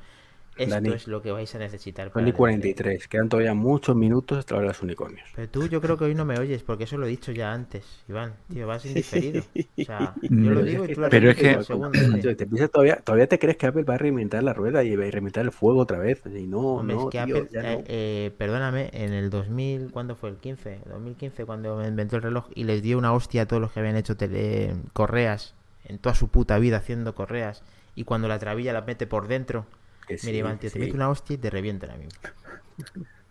esto Dani, es lo que vais a necesitar Son para y el 43, quedan todavía muchos minutos hasta la hora de los unicornios. Pero tú yo creo que hoy no me oyes, porque eso lo he dicho ya antes, Iván. Tío, vas indiferido. O sea, yo Mm, lo digo y tú lo pero es que- segundo, tío. Te piensas todavía, todavía te crees que Apple va a reinventar la rueda y va a reinventar el fuego otra vez. Y no, Hombre, no, es que tío, Apple, ya eh, no. eh, perdóname, en el 2000, ¿cuándo fue? El 15, 2015, cuando me inventó el reloj y les dio una hostia a todos los que habían hecho tele, correas en toda su puta vida haciendo correas y cuando la trabilla la mete por dentro, Que sí, mira Iván, tío, te sí. mete una hostia y te revienta ahora mismo.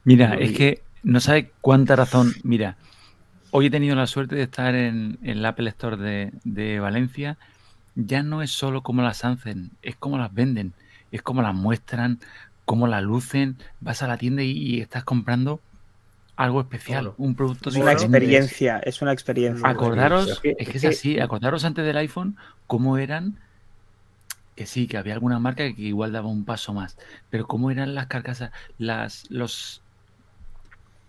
Mira, No, es que no sabes cuánta razón. Mira, hoy he tenido la suerte de estar en, en el Apple Store de, de Valencia. Ya no es solo cómo las hacen, es cómo las venden, es cómo las muestran, cómo las lucen. Vas a la tienda y, y estás comprando algo especial, un producto Es una experiencia, es una experiencia. Acordaros, Es que- es así, acordaros antes del iPhone cómo eran, que sí, que había alguna marca que igual daba un paso más, pero cómo eran las carcasas, las, los,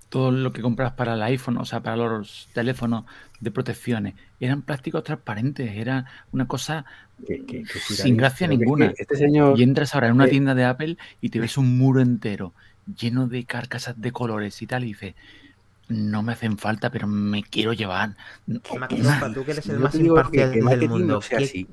todo lo que compras para el iPhone, o sea, para los teléfonos de protecciones, eran plásticos transparentes, era una cosa Que- que- que sí, sin gracia pero que es que ninguna. Este señor, Y entras ahora en una eh, tienda de Apple y te ves un muro entero lleno de carcasas de colores y tal, y dices, no me hacen falta, pero me quiero llevar. Max Ropa, tú que eres el más imparcial que del mundo. no sea ¿qué- así.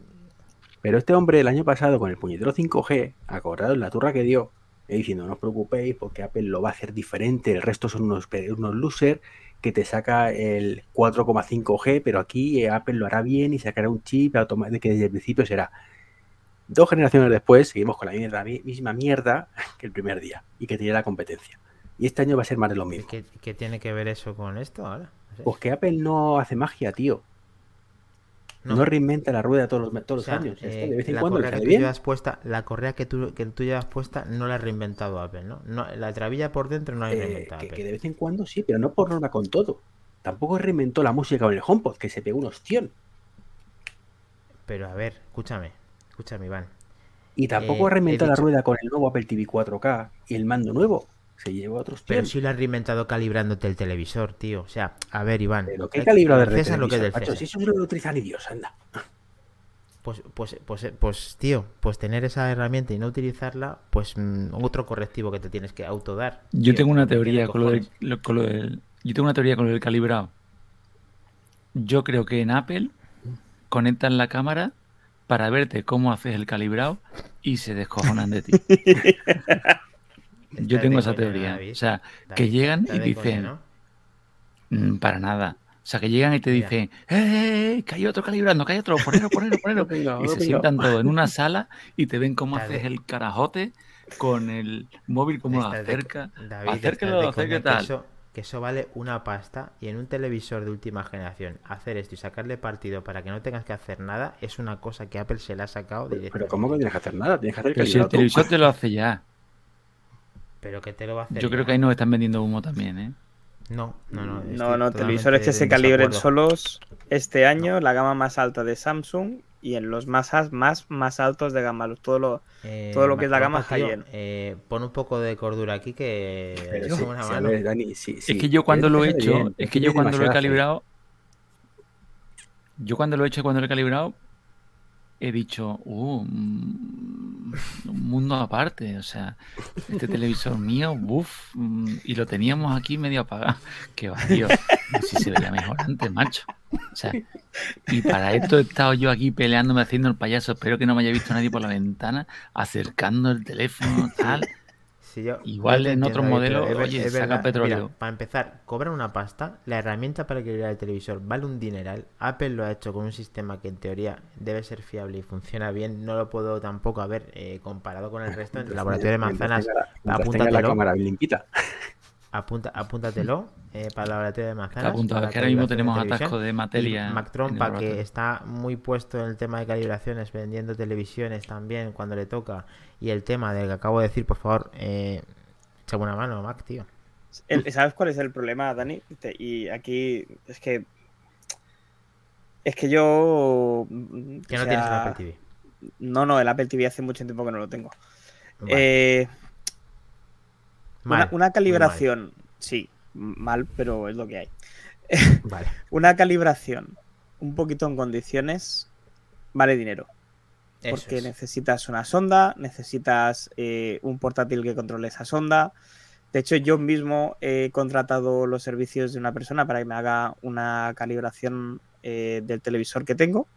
Pero este hombre el año pasado con el puñetero 5G, acordados la turra que dio, eh, diciendo no os preocupéis porque Apple lo va a hacer diferente, el resto son unos, unos losers que te saca el 4,5G, pero aquí eh, Apple lo hará bien y sacará un chip que desde el principio será. Dos generaciones después seguimos con la mierda- misma mierda que el primer día y que tenía la competencia. Y este año va a ser más de lo mismo. ¿Qué, qué tiene que ver eso con esto ahora? No sé. Pues que Apple no hace magia, tío. No, No. reinventa la rueda todos los, todos O sea, los años. Es que eh, de vez en la cuando correa que tú bien. llevas puesta, la correa que tú, que tú llevas puesta no la ha reinventado Apple, ¿no? no la trabilla por dentro no la ha Eh, reinventado que, Apple. que de vez en cuando sí, pero no por norma con todo. Tampoco reinventó la música con el HomePod, que se pegó un ostión. Pero a ver, escúchame, escúchame, Iván. Y tampoco Eh, reinventó la dicho- rueda con el nuevo Apple TV 4K y el mando nuevo. Se llevó otros Pero sí lo has reinventado calibrándote el televisor, tío. O sea, a ver, Iván. Pero qué calibrado de del César lo que es del César. Si eso no lo utiliza ni Dios, anda. Pues, pues, pues, pues, tío, pues tener esa herramienta y no utilizarla, pues mm, otro correctivo que te tienes que autodar. Yo tío, tengo una teoría con lo, del, lo- con lo del- yo tengo una teoría con lo del calibrado. Yo creo que en Apple conectan la cámara para verte cómo haces el calibrado y se descojonan de ti. Yo tengo esa coña, teoría. David. O sea, que llegan y coña, dicen, ¿no? "Mm, para nada. O sea, que llegan y te dicen, ¡eh, eh, que hay otro calibrando, que hay otro, ponelo, ponelo, ponelo! Y se sientan todos en una sala y te ven cómo haces el carajote con el móvil, cómo lo acerca. David, acérquelo, coña, que tal. eso, que eso vale una pasta y en un televisor de última generación hacer esto y sacarle partido para que no tengas que hacer nada es una cosa que Apple se le ha sacado Pero directamente. ¿cómo que tienes que hacer nada? Tienes que hacer Pero si el televisor te lo hace ya. Pero que te lo va a hacer. Yo creo que ahí nos están vendiendo humo también, ¿eh? No, no, no. No, no, televisores que se en calibren solos este año, la gama más alta de Samsung y en los más más más altos de gama. Todo lo Eh, Todo lo que es la gama está lleno. eh, pon un poco de cordura aquí que Pero es sí, una sí, a mano. ver, Dani, sí, sí. es que yo cuando lo he hecho, bien, es que yo cuando lo he calibrado, yo cuando lo he hecho, cuando lo he calibrado, he dicho, uh, mm, un mundo aparte, o sea, este televisor mío, uff, y lo teníamos aquí medio apagado. Que va, tío, si se veía mejor antes, macho. O sea, y para esto he estado yo aquí peleándome, haciendo el payaso, espero que no me haya visto nadie por la ventana, acercando el teléfono, tal. Yo- Igual yo en entiendo, oye, es saca verdad. petróleo. Mira, para empezar, cobran una pasta. La herramienta para equilibrar el televisor vale un dineral. Apple lo ha hecho con un sistema que en teoría debe ser fiable y funciona bien. No lo puedo tampoco haber eh, comparado con el resto. En el laboratorio de manzanas, Mientras tenga la- mientras tenga la apúntatelo. cámara bien limpita. apunta, apúntatelo eh, para el laboratorio de manzanas. apuntado, para es que ahora mismo de tenemos televisión. atasco de materia Y Mac en Trompa, el que está muy puesto en el tema de calibraciones, vendiendo televisiones también cuando le toca. Y el tema del que acabo de decir, por favor, eh, una mano, Mac, tío. El- ¿Sabes cuál es el problema, Dani? Te- Y aquí es que. Es que yo. Que no tienes el sea, Apple TV. No, no, el Apple TV hace mucho tiempo que no lo tengo. Vale, Eh, mal, una calibración, sí, mal, pero es lo que hay. Vale. Una calibración un poquito en condiciones vale dinero. Eso Porque es. necesitas una sonda, necesitas eh, un portátil que controle esa sonda. De hecho, yo mismo he contratado los servicios de una persona para que me haga una calibración eh, del televisor que tengo.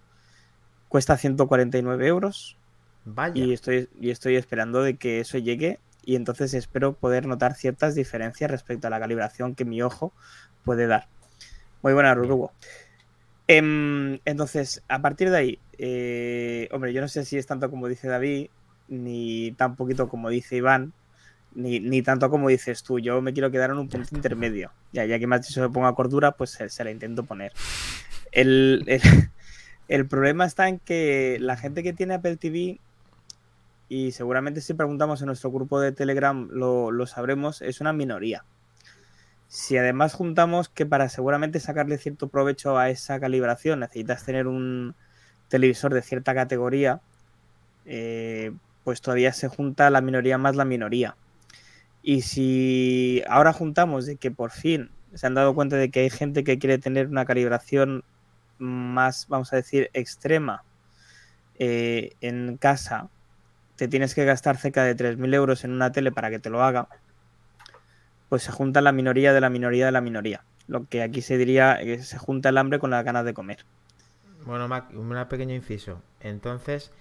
Cuesta 149 euros Vaya. y estoy, y estoy esperando de que eso llegue y entonces espero poder notar ciertas diferencias respecto a la calibración que mi ojo puede dar. Muy buena, Rurugo. Em, entonces, a partir de ahí, eh, hombre, yo no sé si es tanto como dice David, ni tan poquito como dice Iván, ni, ni tanto como dices tú. Yo me quiero quedar en un punto intermedio. Ya, ya que me has dicho que ponga cordura, pues se, se la intento poner. El, el- el problema está en que la gente que tiene Apple TV y seguramente si preguntamos en nuestro grupo de Telegram lo, lo sabremos, es una minoría. Si además juntamos que para seguramente sacarle cierto provecho a esa calibración necesitas tener un televisor de cierta categoría, eh, pues todavía se junta la minoría más la minoría. Y si ahora juntamos de que por fin se han dado cuenta de que hay gente que quiere tener una calibración más, vamos a decir, extrema eh, en casa, te tienes que gastar cerca de 3.000 euros en una tele para que te lo haga, pues se junta la minoría de la minoría de la minoría. Lo que aquí se diría que se junta el hambre con las ganas de comer. Bueno, Mac, un pequeño inciso. Entonces,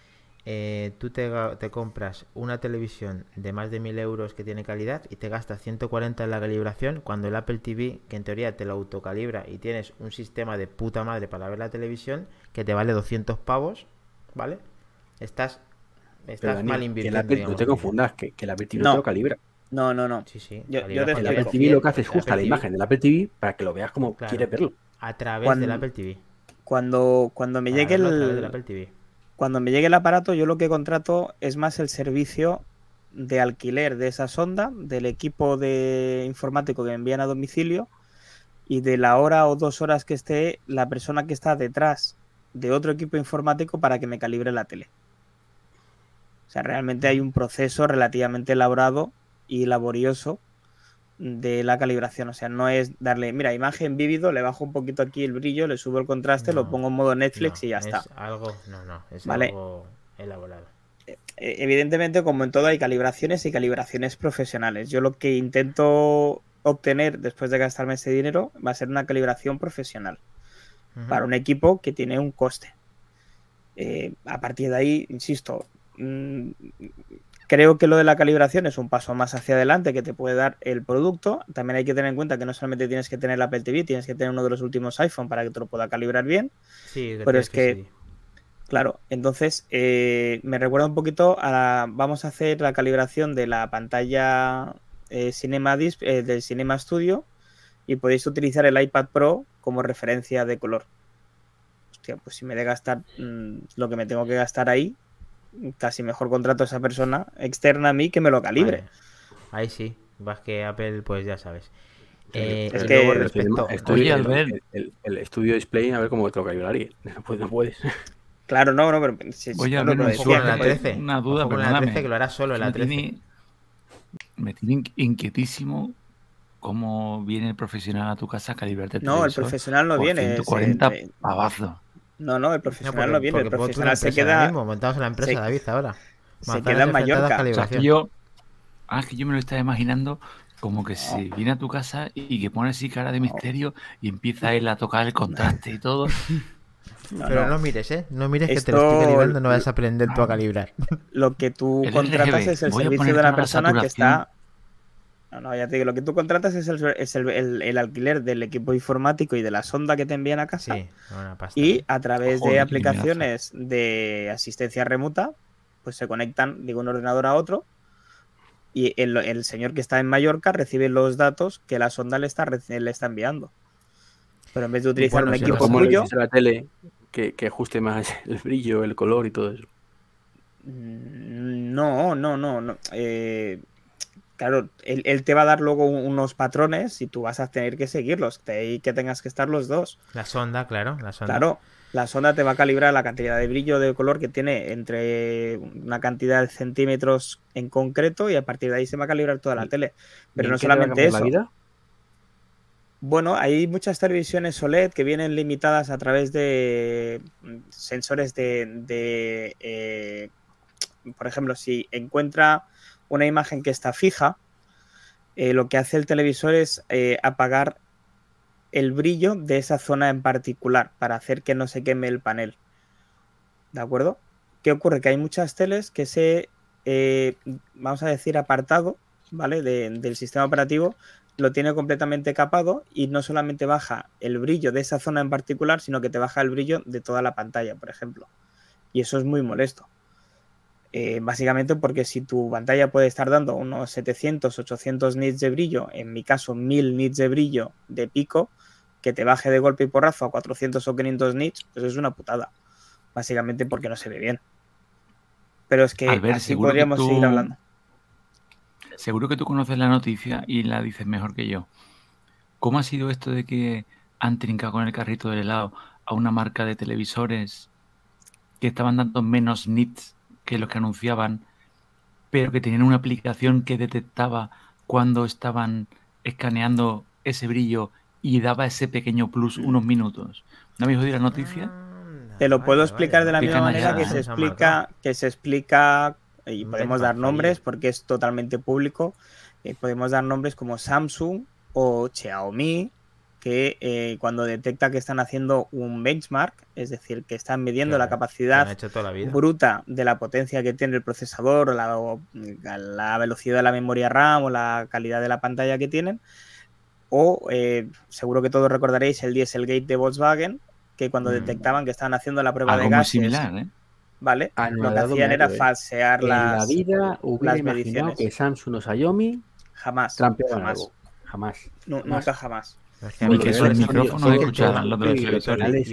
eh, tú te, te compras una televisión de más de 1000 euros que tiene calidad y te gastas 140 en la calibración cuando el Apple TV, que en teoría te lo autocalibra y tienes un sistema de puta madre para ver la televisión que te vale 200 pavos, ¿vale? Estás, estás mal que invirtiendo. No te confundas, que, que el Apple TV No. lo calibra. No, no, no. Sí, sí. Yo- te El la Apple. TV lo que hace es justa la imagen del Apple TV para que lo veas como Claro. quieres verlo. A través Cuando- del Apple TV. Cuando, cuando me llegue verlo a través el, del Apple TV. cuando me llegue el aparato, yo lo que contrato es más el servicio de alquiler de esa sonda, del equipo de informático que me envían a domicilio y de la hora o dos horas que esté la persona que está detrás de otro equipo informático para que me calibre la tele. O sea, realmente hay un proceso relativamente elaborado y laborioso de la calibración. O sea, no es darle, mira, imagen vívido, le bajo un poquito aquí el brillo, le subo el contraste, lo pongo en modo Netflix No, y ya es está. algo, no, no, es Vale. algo elaborado. Eh, evidentemente, como en todo, hay calibraciones y calibraciones profesionales. Yo lo que intento obtener después de gastarme ese dinero va a ser una calibración profesional para un equipo que tiene un coste. Eh, a partir de ahí, insisto, mm, creo que lo de la calibración es un paso más hacia adelante que te puede dar el producto. También hay que tener en cuenta que no solamente tienes que tener el Apple TV, tienes que tener uno de los últimos iPhone para que te lo pueda calibrar bien. Sí, pero es que- sí. Claro, entonces eh, me recuerda un poquito a la, vamos a hacer la calibración de la pantalla eh, Cinema Dis- eh, del Cinema Studio y podéis utilizar el iPad Pro como referencia de color. Hostia, pues si me de gastar mm, lo que me tengo que gastar ahí, casi mejor contrato a esa persona externa a mí que me lo calibre. Vale. Ahí sí, vas que Apple, pues ya sabes. Eh, es que- respecto, estoy- Oye, el- el, el- el estudio display, a ver cómo te lo calibraría. No. No puedes. Claro, no, no, pero a la que- 13. una duda, la perdóname. 13 que lo hará solo en la me 13. tiene, me tiene inqui- inquietísimo cómo viene el profesional a tu casa a calibrarte No, el profesional no por viene. es, 140 eh, pavazos. No, no, el No, profesional porque- no viene. El profesional se queda. mismo, montamos una empresa, se- David, ahora. se queda en Mallorca. O sea, calibración. que yo, ah, que yo me lo estaba imaginando como que se viene a tu casa y que pone así cara de misterio y empieza él a tocar el contraste y todo. No, Pero no. no mires, ¿eh? No mires que te lo Esto- estoy calibrando, no vas a aprender tú a calibrar. Lo que tú El contratas RGB, es el voy servicio de la persona que está. No, no, ya te digo, lo que tú contratas es el, es el, el- el alquiler del equipo informático y de la sonda que te envían a casa. Sí, una pasta. Y a través Joder, de aplicaciones de asistencia remota, pues se conectan de un ordenador a otro y el, el señor que está en Mallorca recibe los datos que la sonda le está, le está enviando. Pero en vez de utilizar bueno, un sí, equipo como dice la tele, que, que ajuste más el brillo, el color y todo eso. Mm, No, no, no, no. Eh, claro, él, él te va a dar luego un- unos patrones y tú vas a tener que seguirlos. De ahí que tengas que estar los dos. La sonda, claro, la sonda. Claro, la sonda te va a calibrar la cantidad de brillo de color que tiene entre una cantidad de centímetros en concreto y a partir de ahí se va a calibrar toda la tele. Pero ¿Y no solamente cambiar la eso. vida? Bueno, hay muchas televisiones OLED que vienen limitadas a través de mm, sensores de, de, eh, por ejemplo, si encuentra una imagen que está fija, eh, lo que hace el televisor es eh, apagar el brillo de esa zona en particular para hacer que no se queme el panel. ¿De acuerdo? ¿Qué ocurre? Que hay muchas teles que ese, eh, vamos a decir, apartado, ¿vale? De- del sistema operativo lo tiene completamente capado y no solamente baja el brillo de esa zona en particular, sino que te baja el brillo de toda la pantalla, por ejemplo. Y eso es muy molesto. Eh, básicamente porque si tu pantalla puede estar dando unos 700, 800 nits de brillo, en mi caso 1000 nits de brillo de pico, que te baje de golpe y porrazo a 400 o 500 nits, pues es una putada. Básicamente porque no se ve bien. Pero es que así que podríamos tú- seguir hablando. Seguro que tú conoces la noticia y la dices mejor que yo. ¿Cómo ha sido esto de que han trincado con el carrito del helado a una marca de televisores que estaban dando menos nits que los que anunciaban, pero que tenían una aplicación que detectaba cuando estaban escaneando ese brillo y daba ese pequeño plus unos minutos? ¿No habéis oído la noticia? Te lo puedo vale, explicar de la misma manera que se explica, que se explica, y podemos dar nombres porque es totalmente público, eh, podemos dar nombres como Samsung o Xiaomi, que eh, cuando detecta que están haciendo un benchmark, es decir, que están midiendo la Claro, capacidad la bruta de la potencia que tiene el procesador o la, o la velocidad de la memoria RAM o la calidad de la pantalla que tienen. O eh, seguro que todos recordaréis el Dieselgate de Volkswagen, que cuando Mm. detectaban que estaban haciendo la prueba Algo de muy gases, similar, ¿eh? ¿vale? Ah, Lo que hacían era ¿eh? falsear En la las vida las mediciones. que Samsung o Xiaomi jamás, jamás, algo. Jamás. nu- jamás. nunca jamás. Es que a Ni mí que no esos les hace- micrófonos es que escucharan todo- los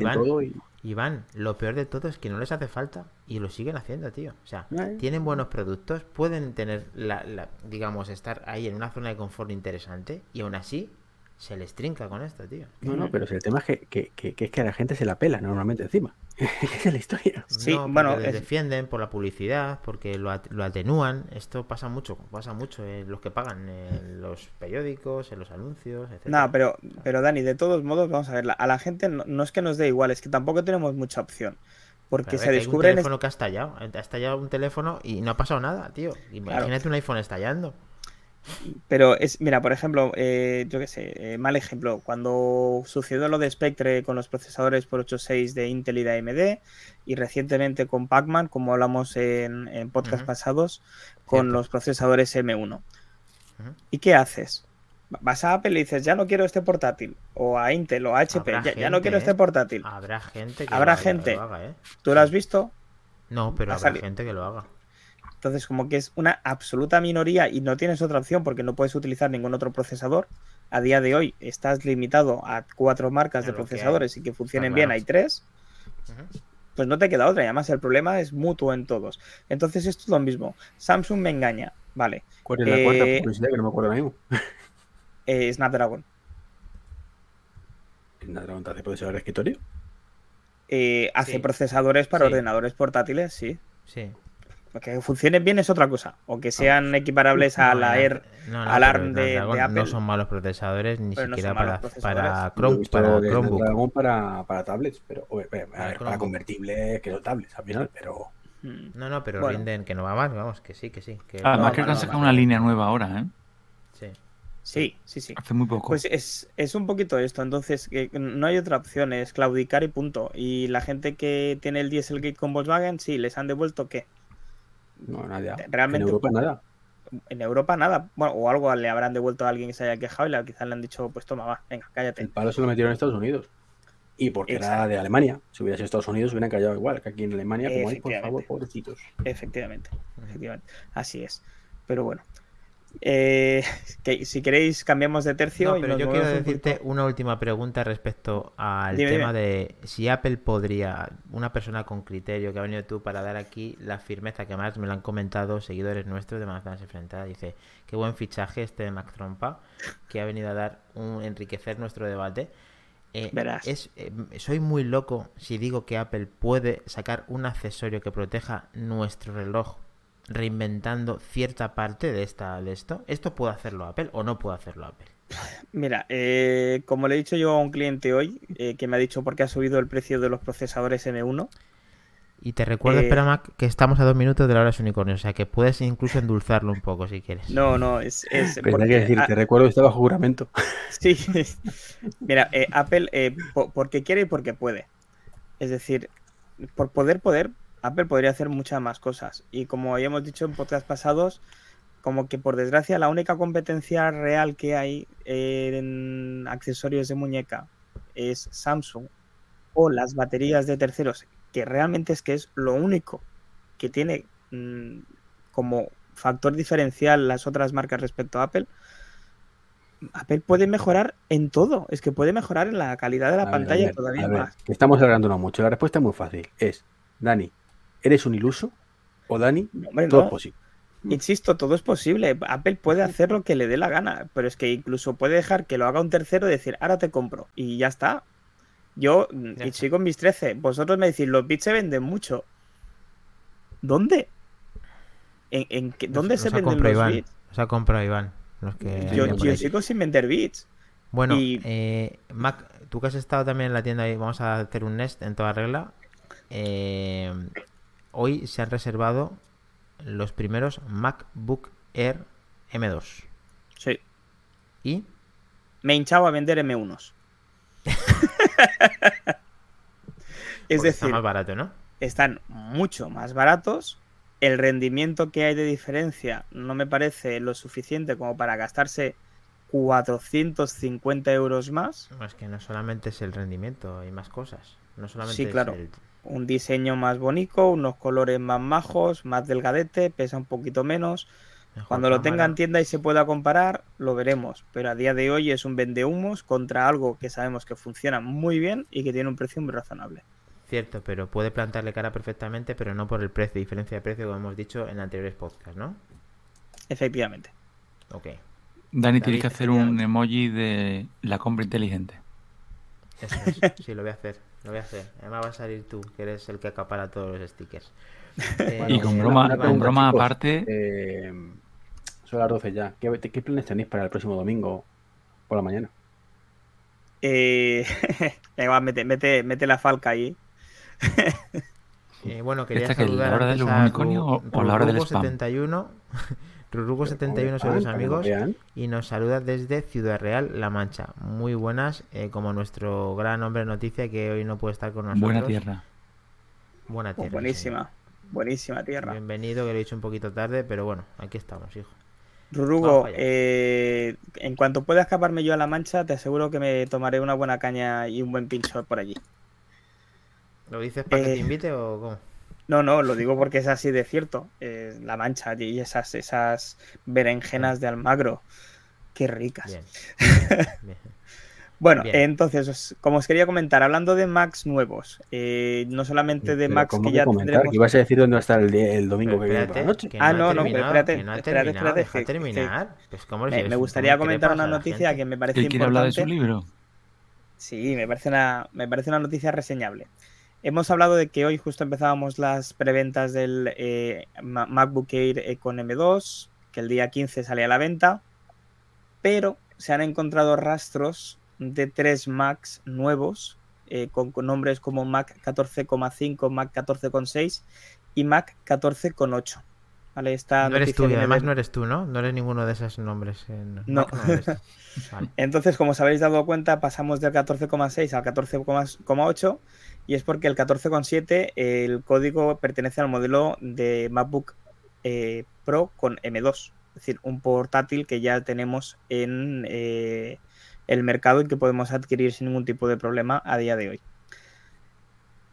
Iván, todo y- Iván, lo peor de todo es que no les hace falta y lo siguen haciendo, tío. O sea, tienen buenos productos, pueden tener, la, la- digamos, estar ahí en una zona de confort interesante y aún así se les trinca con esto, tío. No, no, pero si el tema es que, que, que- que es que a la gente se la pela normalmente encima. Esa es la historia. Sí, No, porque bueno, les es- defienden por la publicidad, porque lo, at- lo atenúan. Esto pasa mucho, pasa mucho en los que pagan en los periódicos, en los anuncios, etc. No, pero, pero Dani, de todos modos, vamos a ver, a la gente no, no es que nos dé igual, es que tampoco tenemos mucha opción. Porque se un descubren... teléfono que ha estallado. Ha estallado un teléfono y no ha pasado nada, tío. Imagínate un iPhone estallando. Pero es, mira, por ejemplo, eh, yo qué sé, eh, mal ejemplo, cuando sucedió lo de Spectre con los procesadores por 8.6 de Intel y de AMD, y recientemente con Pac-Man, como hablamos en, en podcast pasados, con Cierto. los procesadores M1. Ujú. ¿Y qué haces? Vas a Apple y dices, ya no quiero este portátil, o a Intel o a HP, ya, ya no quiero ¿eh? este portátil. Habrá gente que Habrá lo haga- gente. lo haga, ¿eh? ¿Tú lo has visto? No, pero Ha habrá gente que lo haga. Entonces, como que es una absoluta minoría y no tienes otra opción porque no puedes utilizar ningún otro procesador. A día de hoy estás limitado a cuatro marcas de que procesadores y que funcionen bien, hay tres. Pues no te queda otra. Y además, el problema es mutuo en todos. Entonces, esto es lo mismo. Samsung me engaña. Vale. ¿Cuál es la cuarta Eh, curiosidad que no me acuerdo mismo? Eh, Snapdragon. ¿Snapdragon te hace procesador de escritorio? eh, hace Sí. procesadores para Sí. ordenadores portátiles, sí. Sí. Que funcionen bien es otra cosa. O que sean equiparables a No, la la- Air. no, al ARM de- de Apple. No son malos procesadores, ni Pero no siquiera para, para, Chrome, para Chromebook. Para, para tablets, pero a ver, Para convertibles que son tablets al final, pero. No, no, pero Bueno. rinden que no va mal, vamos, que sí, que sí. Que Además no, creo que no, han no, sacado no. una línea nueva ahora, ¿eh? Sí. Sí, sí, sí. Hace muy poco. Pues es, es un poquito esto, entonces que no hay otra opción, es claudicar y punto. Y la gente que tiene el Dieselgate con Volkswagen, sí, les han devuelto qué. No, nada. Realmente- En Europa nada. En Europa nada, bueno, o algo le habrán devuelto a alguien que se haya quejado y le- quizás le han dicho, pues toma, va, venga, El cállate. palo se lo metieron en Estados Unidos. Y porque era de Alemania. Si hubiera sido Estados Unidos, hubieran callado igual. Que aquí en Alemania, como hay, por favor, pobrecitos. Efectivamente, efectivamente, así es. Pero bueno, eh, que si queréis cambiamos de tercio. No, pero yo quiero decirte una última pregunta respecto al Dime, tema de si Apple podría, una persona con criterio que ha venido tú para dar aquí la firmeza que más me lo han comentado seguidores nuestros de Manzanas Enfrentadas, dice, qué buen fichaje este de Mac Trompa, que ha venido a dar un enriquecer nuestro debate. Eh, Verás. es, eh, soy muy loco si digo que Apple puede sacar un accesorio que proteja nuestro reloj reinventando cierta parte de esta de esto. ¿Esto puede hacerlo Apple o no puede hacerlo Apple? Mira, eh, como le he dicho yo a un cliente hoy, eh, que me ha dicho por qué ha subido el precio de los procesadores M1, Y te recuerdo, Eh, espera Mac, que estamos a dos minutos de la hora de los unicornios, o sea que puedes incluso endulzarlo un poco si quieres. no, no, es... es Pero porque- que decir, ah, te recuerdo que está bajo juramento. Sí, mira, eh, Apple eh, po- porque quiere y porque puede. Es decir, por poder, poder, Apple podría hacer muchas más cosas. Y como ya hemos dicho en podcast pasados, como que por desgracia la única competencia real que hay en accesorios de muñeca es Samsung o las baterías de terceros, que realmente es que es lo único que tiene mm, como factor diferencial las otras marcas respecto a Apple. Apple puede mejorar en todo. Es que puede mejorar en la calidad de la A pantalla ver, todavía ver, más. estamos alargándonos mucho. La respuesta es muy fácil. Es, Dani, ¿eres un iluso? O Dani, No, hombre, todo no. es posible. Insisto, todo es posible. Apple puede hacer lo que le dé la gana, pero es que incluso puede dejar que lo haga un tercero y decir, ahora te compro. Y ya está. Yo mm, Ya y está. sigo en mis 13. Vosotros me decís, los bits se venden mucho. ¿Dónde? ¿En, en qué- ¿Dónde se venden los Iván, bits? Nos ha comprado Iván. Los que Yo, yo sigo sin vender bits. Bueno, y- eh, Mac, tú que has estado también en la tienda y vamos a hacer un Nest en toda regla. eh, hoy se han reservado los primeros MacBook Air M2. Sí. Y me he hinchado a vender M1s. es porque está decir, más barato, ¿no? están mucho más baratos. El rendimiento que hay de diferencia no me parece lo suficiente como para gastarse 450 euros más. Es que no solamente es el rendimiento, hay más cosas. No solamente Sí, es claro. el- Un diseño más bonito, unos colores más majos, más delgadete, pesa un poquito menos. mejor Cuando lo tenga en tienda y se pueda comparar, lo veremos. Pero a día de hoy es un vendehumos contra algo que sabemos que funciona muy bien y que tiene un precio muy razonable. Cierto, pero puede plantarle cara perfectamente, pero no por el precio, diferencia de precio, como hemos dicho en anteriores podcasts, ¿no? Efectivamente. Ok, Dani, tienes que hacer un emoji de la compra inteligente. eso es. Sí, lo voy a hacer, lo voy a hacer. Además va a salir tú, que eres el que acapara todos los stickers. Eh, y con broma, con broma chicos. aparte, Eh, son las 12 ya. ¿Qué, qué planes tenéis para el próximo domingo por la mañana? Eh, venga, mete, mete, mete la falca ahí. Eh, bueno, quería ¿Esta que es la saludar hora del unicornio o- o la hora del spam? 71 Rurugo71 son Oye, los para que amigos y nos saluda desde Ciudad Real, La Mancha. Muy buenas, eh, como nuestro gran hombre de noticia que hoy no puede estar con nosotros. buena tierra. Buena Oh, tierra. sí, buenísima, buenísima tierra. Bienvenido, que lo he dicho un poquito tarde, pero bueno, aquí estamos, hijo. Rurugo, eh, en cuanto pueda escaparme yo a la mancha, te aseguro que me tomaré una buena caña y un buen pincho por allí. ¿Lo dices para que Eh, te invite o cómo? No, no, lo digo porque es así de cierto. Eh, la mancha y esas, esas berenjenas de Almagro. Qué ricas. Bien. Bien. Bueno, Bien. eh, entonces, como os quería comentar, hablando de Macs nuevos, eh, no solamente de Macs ¿cómo que ya comentar? tendremos. ¿Que ibas a decir dónde va a estar el, día- el domingo Pero que viene por la noche? que Ah, no, no, espérate, que no ha espérate, que- terminar. Pues, ¿cómo Me, gustaría ¿Qué le comentar una noticia que me parece quiere hablar de importante. su libro. Sí, me parece una, me parece una noticia reseñable. Hemos hablado de que hoy justo empezábamos las preventas del eh, MacBook Air eh, con M2, que el día 15 sale a la venta, pero se han encontrado rastros de tres Macs nuevos eh, con, nombres como Mac 14,5, Mac 14,6 y Mac 14,8. Vale, esta no eres tú, además no eres tú, ¿no? No eres ninguno de esos nombres. no. Entonces, como os habéis dado cuenta, pasamos del 14,6 al 14,8 y es porque el 14,7 el código pertenece al modelo de MacBook eh, Pro con M2, es decir, un portátil que ya tenemos en eh, el mercado y que podemos adquirir sin ningún tipo de problema a día de hoy.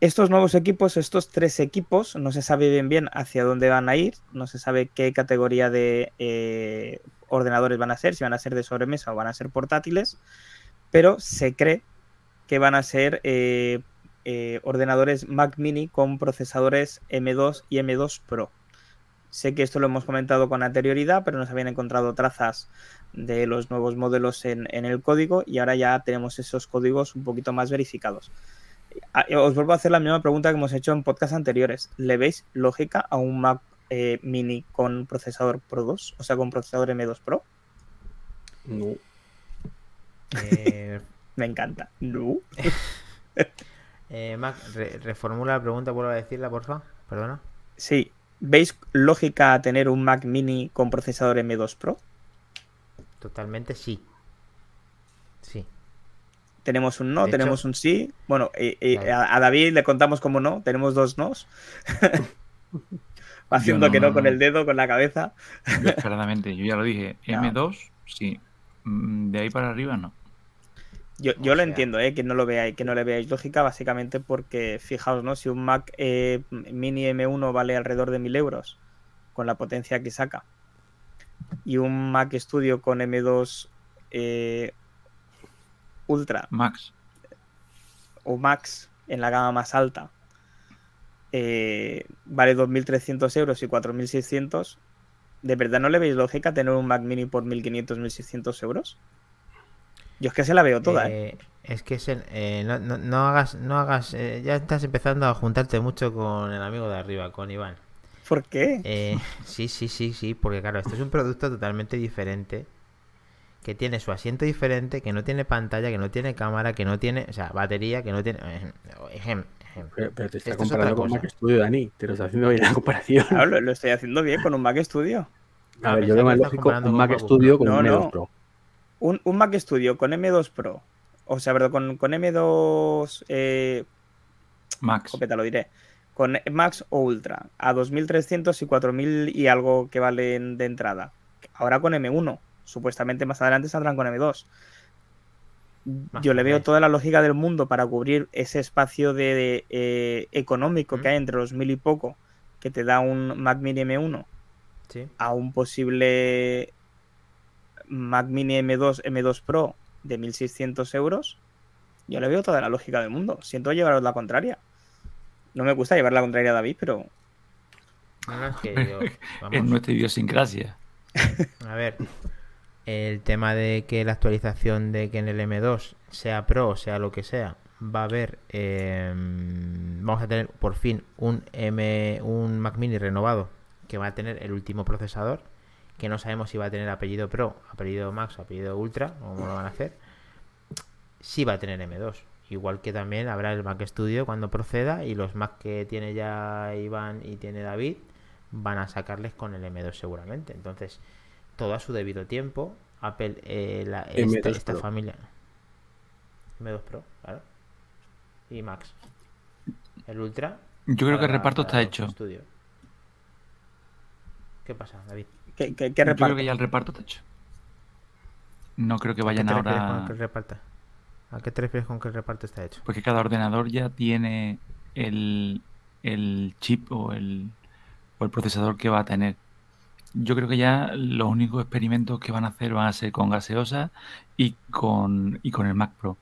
Estos nuevos equipos, estos tres equipos, no se sabe bien bien hacia dónde van a ir, no se sabe qué categoría de eh, ordenadores van a ser, si van a ser de sobremesa o van a ser portátiles, pero se cree que van a ser eh, ordenadores Mac mini con procesadores M2 y M2 Pro. Sé que esto lo hemos comentado con anterioridad, pero nos habían encontrado trazas de los nuevos modelos en, en el código y ahora ya tenemos esos códigos un poquito más verificados. Ah, os vuelvo a hacer la misma pregunta que hemos hecho en podcast anteriores. ¿Le veis lógica a un Mac eh, mini con procesador Pro 2? O sea, con procesador M2 Pro. No. Eh, Me encanta. No. eh, Mac, reformula la pregunta, vuelvo a decirla, porfa. Perdona. Sí. ¿Veis lógica a tener un Mac mini con procesador M2 Pro? Totalmente sí. Sí. Tenemos un no, tenemos un sí. Bueno, a, David le contamos como no, tenemos dos nos. Haciendo que no, con el dedo, con la cabeza. Claramente, yo ya lo dije. M2, sí. Mm, de ahí para arriba, no. Yo, yo lo entiendo, ¿eh? que no lo veáis, que no le veáis lógica, básicamente porque, fijaos, ¿no? Si un Mac eh, Mini M1 vale alrededor de 1000 euros, con la potencia que saca, y un Mac Studio con M2 eh, Ultra. Max. O Max en la gama más alta. Eh, vale 2.300 euros y 4.600. ¿De verdad no le veis lógica tener un Mac mini por 1.500, 1.600 euros? Yo es que se la veo toda. ¿eh? Eh, es que no, no, hagas, no hagas, ya estás empezando a juntarte mucho con el amigo de arriba, con Iván. ¿Por qué? sí, sí, sí, sí, porque claro, esto es un producto totalmente diferente que tiene su asiento diferente, que no tiene pantalla, que no tiene cámara, que no tiene, o sea, batería, que no tiene... Ejem, Pero, te está comparando con un Mac Studio, Dani. Te lo estás haciendo bien la comparación. Claro, lo, estoy haciendo bien con un Mac Studio. A, ver, yo veo más lógico un Mac Studio con un M2 Pro. Un, un, Mac Studio con M2 Pro. O sea, perdón, con, con M2... Eh... Max. Copeta, lo diré. Con Max o Ultra. A 2.300 y 4.000 y algo que valen de entrada. Ahora con M1 supuestamente más adelante saldrán con M2. Yo le veo toda la lógica del mundo para cubrir ese espacio de, eh, económico que hay entre los mil y poco que te da un Mac Mini M1 a un posible Mac Mini M2 M2 Pro de 1600 euros. Yo le veo toda la lógica del mundo. Siento llevaros la contraria. No me gusta llevar la contraria a David, pero. es nuestra idiosincrasia. A ver, el tema de que la actualización de que en el M2 sea Pro o sea lo que sea, va a haber, em, vamos a tener por fin un M, un Mac Mini renovado que va a tener el último procesador, que no sabemos si va a tener apellido Pro, apellido Max o apellido Ultra, o cómo lo van a hacer. Sí va a tener M2, igual que también habrá el Mac Studio cuando proceda y los Mac que tiene ya Iván y tiene David van a sacarles con el M2 seguramente. Entonces, todo a su debido tiempo. Apple, eh, la, esta, familia. M2 Pro, claro. Y Max. El Ultra. Yo creo que el reparto está hecho. ¿Qué pasa, David? ¿Qué, qué, reparto? Yo creo que ya el reparto está hecho. No creo que vayan ahora. Con reparta? ¿A qué te refieres con que el reparto está hecho? Porque cada ordenador ya tiene el, el chip o el, o el procesador que va a tener. Yo creo que ya los únicos experimentos que van a hacer van a ser con gaseosa y con, y con el Mac Pro.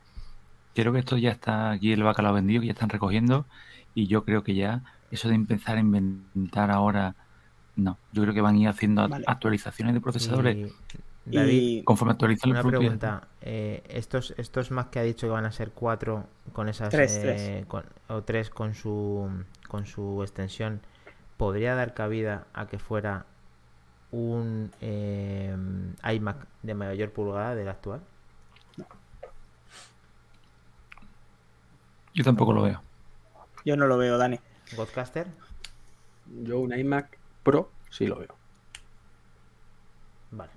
Creo que esto ya está aquí el bacalao vendido, que ya están recogiendo y yo creo que ya eso de empezar a inventar ahora, no, yo creo que van a ir haciendo actualizaciones de procesadores David, Y Conforme actualizan el una pregunta. eh, estos, estos Mac que ha dicho que van a ser cuatro con esas Tres, eh, tres. con- o tres con su con su extensión, ¿podría dar cabida a que fuera un eh, iMac de mayor pulgada del actual? Yo tampoco lo veo. yo no lo veo, Dani. Godcaster, Yo un iMac Pro sí lo veo. vale.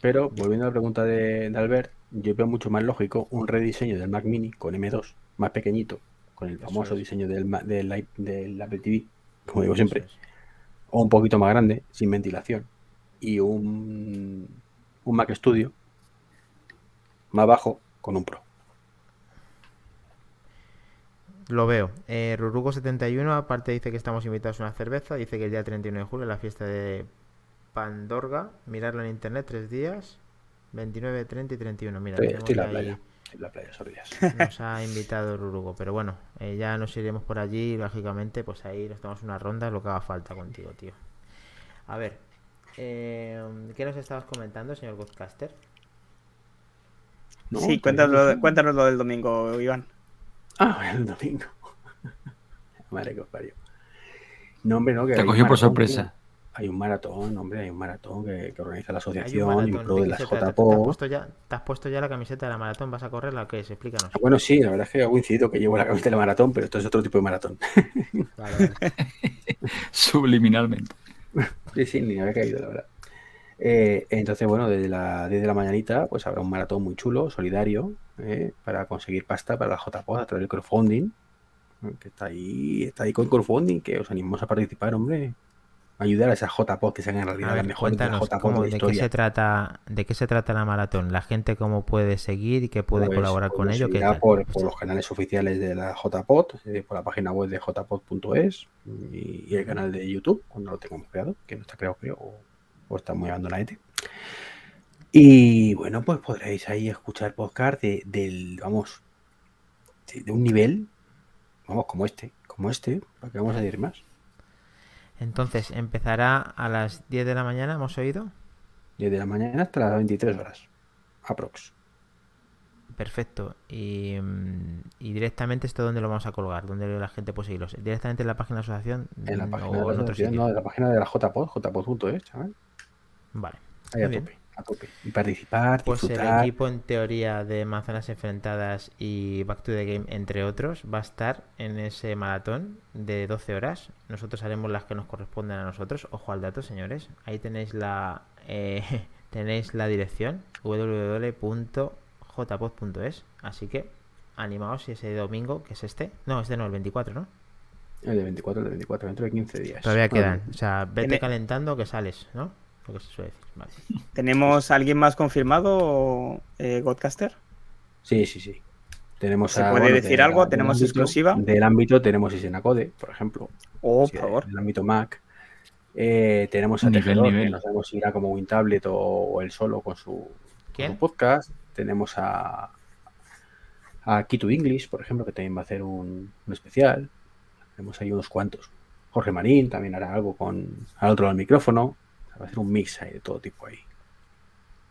Pero volviendo a la pregunta de, de Albert, yo veo mucho más lógico un rediseño del Mac Mini con M2, más pequeñito, con el famoso es. diseño del, del, del Apple TV, como digo siempre, es. o un poquito más grande, sin ventilación, y un, un Mac Studio más bajo con un Pro. Lo veo. Eh, Rurugo71, aparte dice que estamos invitados a una cerveza. Dice que el día 31 de julio, la fiesta de Pandorga. Mirarlo en internet, tres días. 29, 30 y 31. Mira, Estoy, tenemos estoy en la ahí- playa, estoy en la playa días. nos ha invitado Rurugo. Pero bueno, eh, ya nos iremos por allí. y, Lógicamente, pues ahí nos tomamos una ronda, lo que haga falta contigo, tío. A ver, eh, ¿qué nos estabas comentando, señor Godcaster? No, sí, cuéntanos, cuéntanos lo del domingo, Iván. Ah, el domingo. Madre que os parió. No, hombre, no, que Te hay cogió por sorpresa. Hay un maratón, hombre, hay un maratón que, que organiza la Hay un asociación y maratón, un pro ¿de las se trata? ¿Te has, JPO. puesto ya, ¿Te has puesto ya la camiseta de la maratón? ¿Vas a correrla o qué es? Explícanos. Bueno, sí, la verdad es que ha coincidido que llevo la camiseta de la maratón, pero esto es otro tipo de maratón. Vale, vale. Subliminalmente. Sí, sí, ni me había caído, la verdad. Eh, entonces, bueno, desde la, desde la mañanita, pues habrá un maratón muy chulo, solidario, eh, para conseguir pasta para la JPO a través del crowdfunding, eh, que está ahí, está ahí con crowdfunding, que os animamos a participar, hombre. Ayudar a esas JPO que se hagan en realidad A las ver, mejores de las cómo- de qué se trata, de qué se trata la maratón, la gente cómo puede seguir y qué puede Pues, colaborar pues con ello, tal? por, por los canales oficiales de la JPOT, eh, por la página web de jpot.es y, y el canal de YouTube, cuando lo tengamos creado, que no está creado, creo, o, o está muy abandonadete. Y bueno, pues podréis ahí escuchar podcast de, del, vamos, de, de un nivel, vamos, como este, como este, para que vamos a decir más. Entonces, empezará a las 10 de la mañana, ¿hemos oído? Desde la mañana hasta las 23 horas, aprox. Perfecto. Y, mm, y directamente esto dónde lo vamos a colgar, dónde la gente puede seguirlos. Directamente en la página de la asociación En la mm, página o de la, en otro asociación, sitio. no, de la página de la JPOT, jpot.es, chaval. Vale. Ahí a tope, a tope. Y participar, Pues el equipo en teoría de Manzanas Enfrentadas y Back to the Game, entre otros, va a estar en ese maratón de 12 horas. Nosotros haremos las que nos corresponden a nosotros. Ojo al dato, señores. Ahí tenéis la eh, tenéis la dirección www.jpod.es. Así que animaos si ese domingo, que es este. No, este no, el 24, ¿no? El de 24, el de 24, dentro de 15 días. Todavía Ah, quedan. O sea, vete calentando que sales, ¿no? Lo que se suele decir. Vale. ¿Tenemos a alguien más confirmado, eh, Godcaster? Sí, sí, sí. Tenemos ¿Se a- puede bueno, decir de algo? ¿Tenemos ámbito- exclusiva? Del ámbito tenemos Isenacode, por ejemplo. Oh, sí, por favor. Del ámbito Mac. Eh, tenemos a Nivel, Tejedor, que nivel. no sabemos si irá como WinTablet o, o él solo con su, con ¿Quién? su podcast. Tenemos a, a Key to English, por ejemplo, que también va a hacer un, un especial. Tenemos ahí unos cuantos. Jorge Marín también hará algo con al otro lado del micrófono. Va a ser un mix ahí de todo tipo ahí.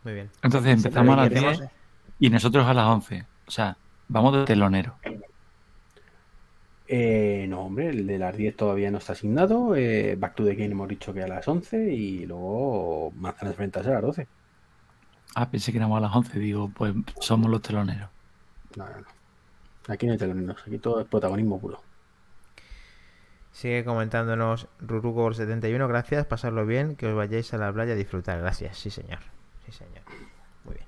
Muy bien. Entonces empezamos a las Pero, ¿y 10 hacemos? y nosotros a las 11. O sea, vamos de telonero. Eh, no, hombre, el de las 10 todavía no está asignado. eh, Back to the Game hemos dicho que a las 11 y luego Manzanas Frentas a las 12. Ah, pensé que éramos a las 11. Digo, pues somos los teloneros. No, no, no. Aquí no hay teloneros, aquí todo es protagonismo puro. Sigue comentándonos Rurugor71, gracias, pasarlo bien, que os vayáis a la playa a disfrutar. Gracias, sí señor. Sí señor. Muy bien.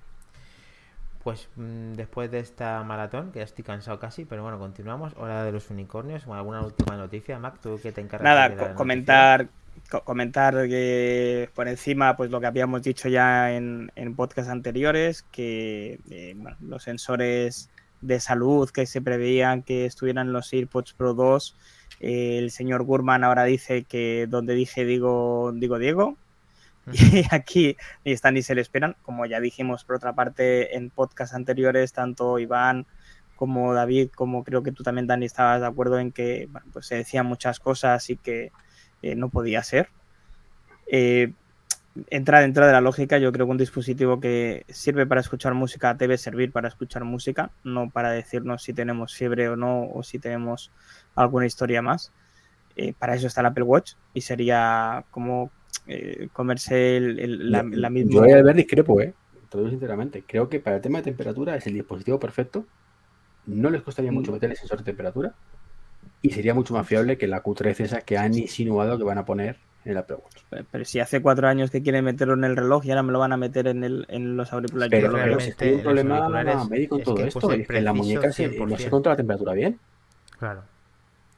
Pues mm, después de esta maratón, que ya estoy cansado casi, pero bueno, continuamos. Hora de los unicornios, alguna última noticia. Mac, tú que te encargas de Nada, la co- comentar, co- comentar que por encima, pues lo que habíamos dicho ya en, en podcast anteriores, que eh, bueno, los sensores de salud que se preveían que estuvieran los AirPods Pro 2, eh, el señor Gurman ahora dice que donde dije digo, digo Diego, y aquí ni están ni se le esperan, como ya dijimos por otra parte en podcast anteriores, tanto Iván como David, como creo que tú también, Dani, estabas de acuerdo en que bueno, pues se decían muchas cosas y que eh, no podía ser. Eh, entra dentro de la lógica. Yo creo que un dispositivo que sirve para escuchar música debe servir para escuchar música, no para decirnos si tenemos fiebre o no, o si tenemos alguna historia más. Eh, para eso está el Apple Watch y sería como eh, comerse el- el- la, la misma. Yo voy a ver discrepo, ¿eh? Te lo digo sinceramente. Creo que para el tema de temperatura es el dispositivo perfecto. No les costaría mucho Mm. meter el sensor de temperatura. Y sería mucho más fiable que la Q13 esa que han insinuado que van a poner el Apple Watch. Pero si hace cuatro años que quieren meterlo en el reloj y ahora me lo van a meter en, el, en los auriculares. Pero, pero si un problema médico en todo que esto, puse es que en la muñeca se, no se 100%. controla la temperatura bien. Claro.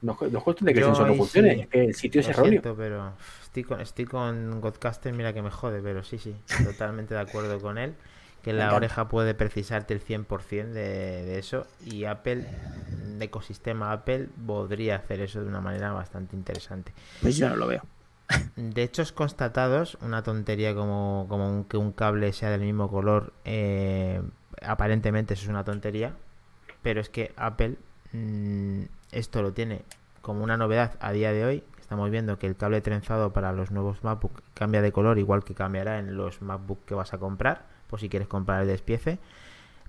No, es cu- no es cuestión de que Yo el sensor no funcione, sí, es que el sitio es erróneo. siento, pero estoy con, estoy con Godcaster, mira que me jode, pero sí, sí, totalmente de acuerdo con él. Que la oreja puede precisarte el 100% de, de eso y Apple, el ecosistema Apple, podría hacer eso de una manera bastante interesante. Pues yo no lo veo. De hechos constatados, una tontería como, como un- que un cable sea del mismo color, eh, aparentemente eso es una tontería, pero es que Apple mm, esto lo tiene como una novedad a día de hoy. Estamos viendo que el cable trenzado para los nuevos MacBook cambia de color, igual que cambiará en los MacBook que vas a comprar, por si quieres comprar el despiece,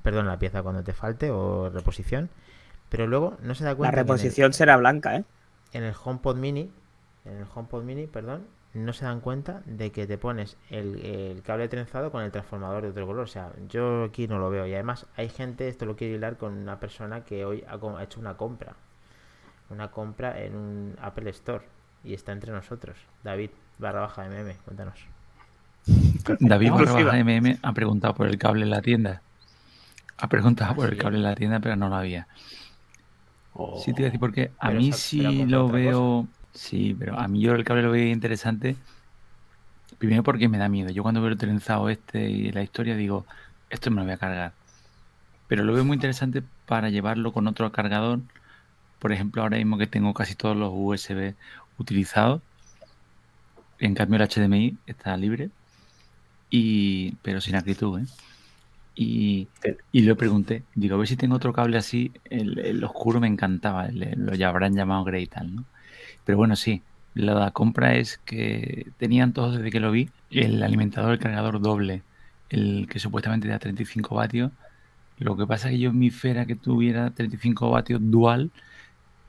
perdón, la pieza cuando te falte o reposición. Pero luego no se da La cuenta que el- reposición será blanca, ¿eh? en el HomePod Mini, en el HomePod Mini, perdón, no se dan cuenta de que te pones el, el cable trenzado con el transformador de otro color. O sea, yo aquí no lo veo. Y además hay gente, esto lo quiero hilar con una persona que hoy ha, hecho una compra. Una compra en un Apple Store. Y está entre nosotros. David barra baja MM, cuéntanos. David barra baja MM ha preguntado por el cable en la tienda. Ha preguntado por el cable en la tienda, pero no lo había. O- Sí, te iba a decir porque a Pero mí sí lo veo. Sí, pero a mí yo el cable lo veo interesante. Primero porque me da miedo. Yo cuando veo el trenzado este y la historia digo, esto me lo voy a cargar. Pero lo veo muy interesante para llevarlo con otro cargador. Por ejemplo, ahora mismo que tengo casi todos los USB utilizados. En cambio el HDMI está libre. Y, pero sin acritud, ¿eh? Y, y le pregunté, digo, a ver si tengo otro cable así. El, el oscuro me encantaba, el- lo ya habrán llamado Grey y tal, ¿no? Pero bueno, sí, la compra es que tenían todos desde que lo vi el alimentador, el cargador doble, el que supuestamente da 35 vatios. Lo que pasa es que yo en mi fera que tuviera 35 vatios dual,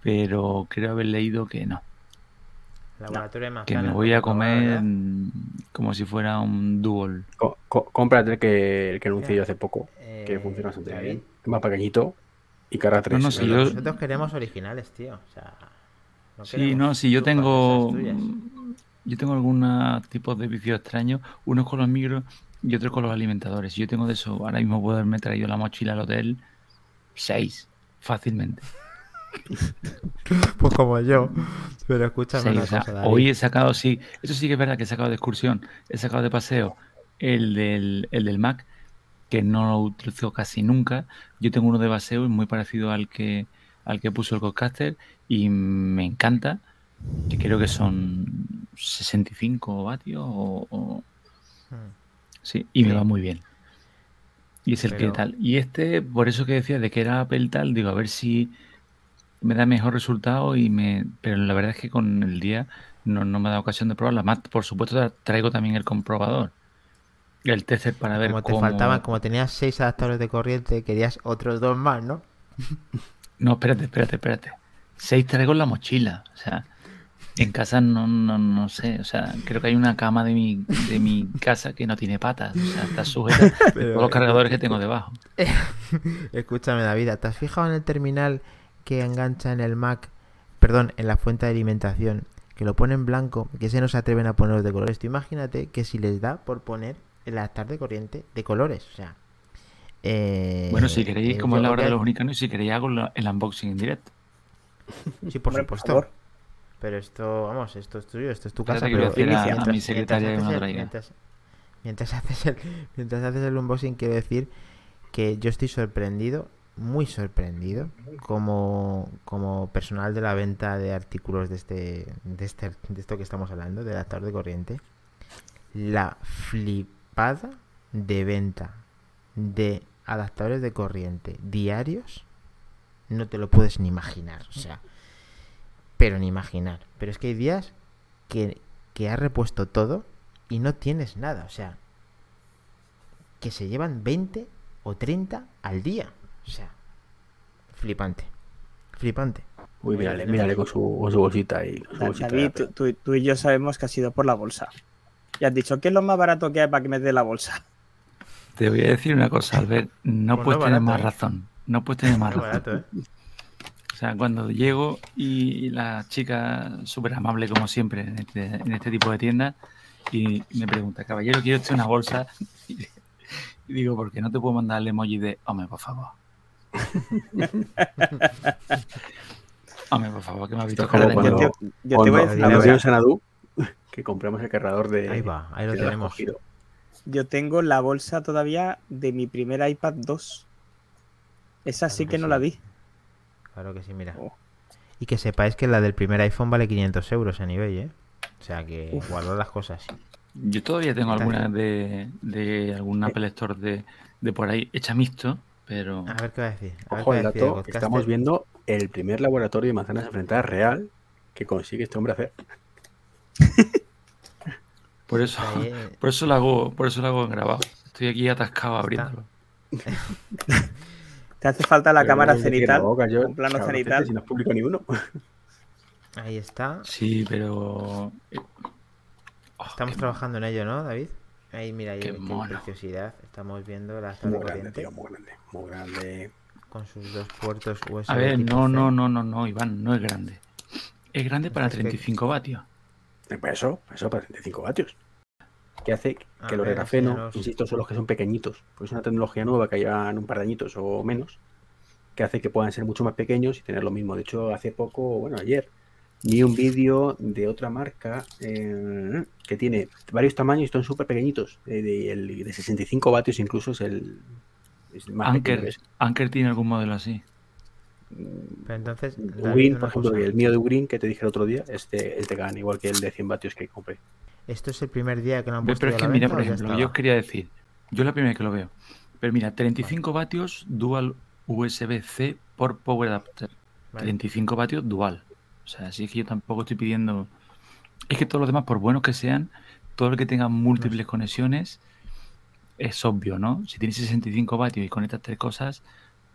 pero creo haber leído que no, Laboratorio de que me voy a comer mm, como si fuera un dual. co- co- cómprate el que, el que anuncié yo hace poco, que Eh, funciona bastante bien. Es más pequeñito y carga 3. no, yo- Nosotros queremos originales, tío. O sea, no Sí, no, sí, yo tengo. Yo tengo algunos tipos de vicios extraños, unos con los micros y otros con los alimentadores. Yo tengo de eso, ahora mismo puedo haberme traído la mochila al hotel seis, fácilmente. Pues como yo. Pero escúchame Seis, una o sea, cosa, David. hoy he sacado, sí, eso sí que es verdad que he sacado de excursión, he sacado de paseo el del, el del Mac, que no lo utilizo casi nunca. Yo tengo uno de paseo muy parecido al que al que puso el Codcaster y me encanta, que creo que son 65 vatios o, o- Hmm. sí, y me va muy bien. Y es el Pero- que tal. Y este, por eso que decía de que era Apple tal, digo, a ver si me da mejor resultado y me... Pero la verdad es que con el día no, no me da ocasión de probarla. Más, por supuesto, tra- traigo también el comprobador. El tester para ver Como te cómo... faltaban, como tenías seis adaptadores de corriente, querías otros dos más, ¿no? No, espérate, espérate, espérate. Seis traigo en la mochila. O sea, en casa no, no, no sé. O sea, creo que hay una cama de mi, de mi casa que no tiene patas. O sea, está sujeta a todos los cargadores que tengo debajo. Escúchame, David, ¿te has fijado en el terminal que engancha en el Mac, perdón, en la fuente de alimentación, que lo pone en blanco, que se no se atreven a ponerlos de colores? Tú imagínate que si les da por poner el adaptador de corriente de colores, o sea... eh, Bueno, si queréis, eh, como es la hora de los unicanos, si queréis hago el unboxing en directo. Sí, por Hombre, supuesto. Pero esto, vamos, esto es tuyo, esto es tu casa. a pero decir a- a mientras- mi secretaria mientras que me lo haces el- traiga. Mientras, mientras haces el, mientras haces el unboxing, quiero decir que yo estoy sorprendido, muy sorprendido, como, como personal de la venta de artículos de este, de este, de esto que estamos hablando, del adaptador de corriente, la flipada de venta de adaptadores de corriente diarios, no te lo puedes ni imaginar, o sea, pero ni imaginar. Pero es que hay días que, que ha repuesto todo y no tienes nada. O sea, que se llevan 20 o 30 al día. O sea, flipante. Flipante. Uy, mírale, mírale con su, con su bolsita ahí. su bolsita David, tú, tú- tú y yo sabemos que ha sido por la bolsa. Y has dicho, ¿qué es lo más barato que hay para que me dé la bolsa? Te voy a decir una cosa, Albert. No Pues puedes no tener barato, más ¿eh? razón. No puedes tener más barato, ¿eh? O sea, cuando llego y la chica, súper amable como siempre en este, en este tipo de tiendas, y me pregunta, caballero, ¿quiere usted una bolsa? Y, digo, ¿por qué no te puedo mandar el emoji de, hombre, por favor? hombre, por favor, que me ha visto como cuando-. Yo, te Cuando- voy a decir cuando a que compramos el cargador de. Ahí va, ahí lo tenemos. Yo tengo la bolsa todavía de mi primer iPad 2. Esa sí que que no sí. la di. Claro que sí, mira. Oh. Y que sepáis que la del primer iPhone vale 500 euros a nivel, ¿eh? O sea que Uf. guardad las cosas. Yo todavía tengo algunas de, de algún Apple Store de, de por ahí hecha mixto, pero A ver qué va a decir. A ver Ojo qué decir dato, podcaster. estamos viendo el primer laboratorio de manzanas enfrentadas real que consigue este hombre hacer. por eso, eh, por eso lo hago, por eso lo hago en grabado. Estoy aquí atascado abriéndolo. Te hace falta la Pero cámara no cenital. la boca, yo, un plano cabrón, cenital. Si no es público ni uno. ahí está. Sí, pero eh, oh, Estamos qué- trabajando en ello, ¿no, David? Ahí, mira, ahí Qué qué mono. preciosidad. Estamos viendo la Muy sala grande, tío, muy grande. Muy grande. con sus dos puertos USB. A ver, no, no, no, no, no, Iván, no es grande. Es grande para Es que- 35 vatios. Eh, Pues eso, eso para 35 vatios. Que hace que los grafeno, insisto, son los que son pequeñitos. Pues es una tecnología nueva que llevan un par de añitos o menos, que hace que puedan ser mucho más pequeños y tener lo mismo. De hecho, hace poco, bueno, ayer, vi un vídeo de otra marca eh, que tiene varios tamaños y están súper pequeñitos. eh, de, el de 65 vatios incluso es el, es el más Anker. Anker tiene algún modelo así. Pero entonces, David, Ugreen, por ejemplo, cosa. el mío de Ugreen que te dije el otro día, es de, es de GAN, igual que el de 100 vatios que compré. ¿Esto es el primer día que lo han puesto Pero es que la mira, por ejemplo, yo os quería decir, yo es la primera vez que lo veo. Pero mira, 35 vatios dual USB-C por Power Adapter. Vale. 35 vatios dual. O sea, así es que yo tampoco estoy pidiendo. Es que todos los demás, por buenos que sean, todo el que tenga múltiples conexiones, es obvio, ¿no? Si tienes 65 vatios y conectas tres cosas,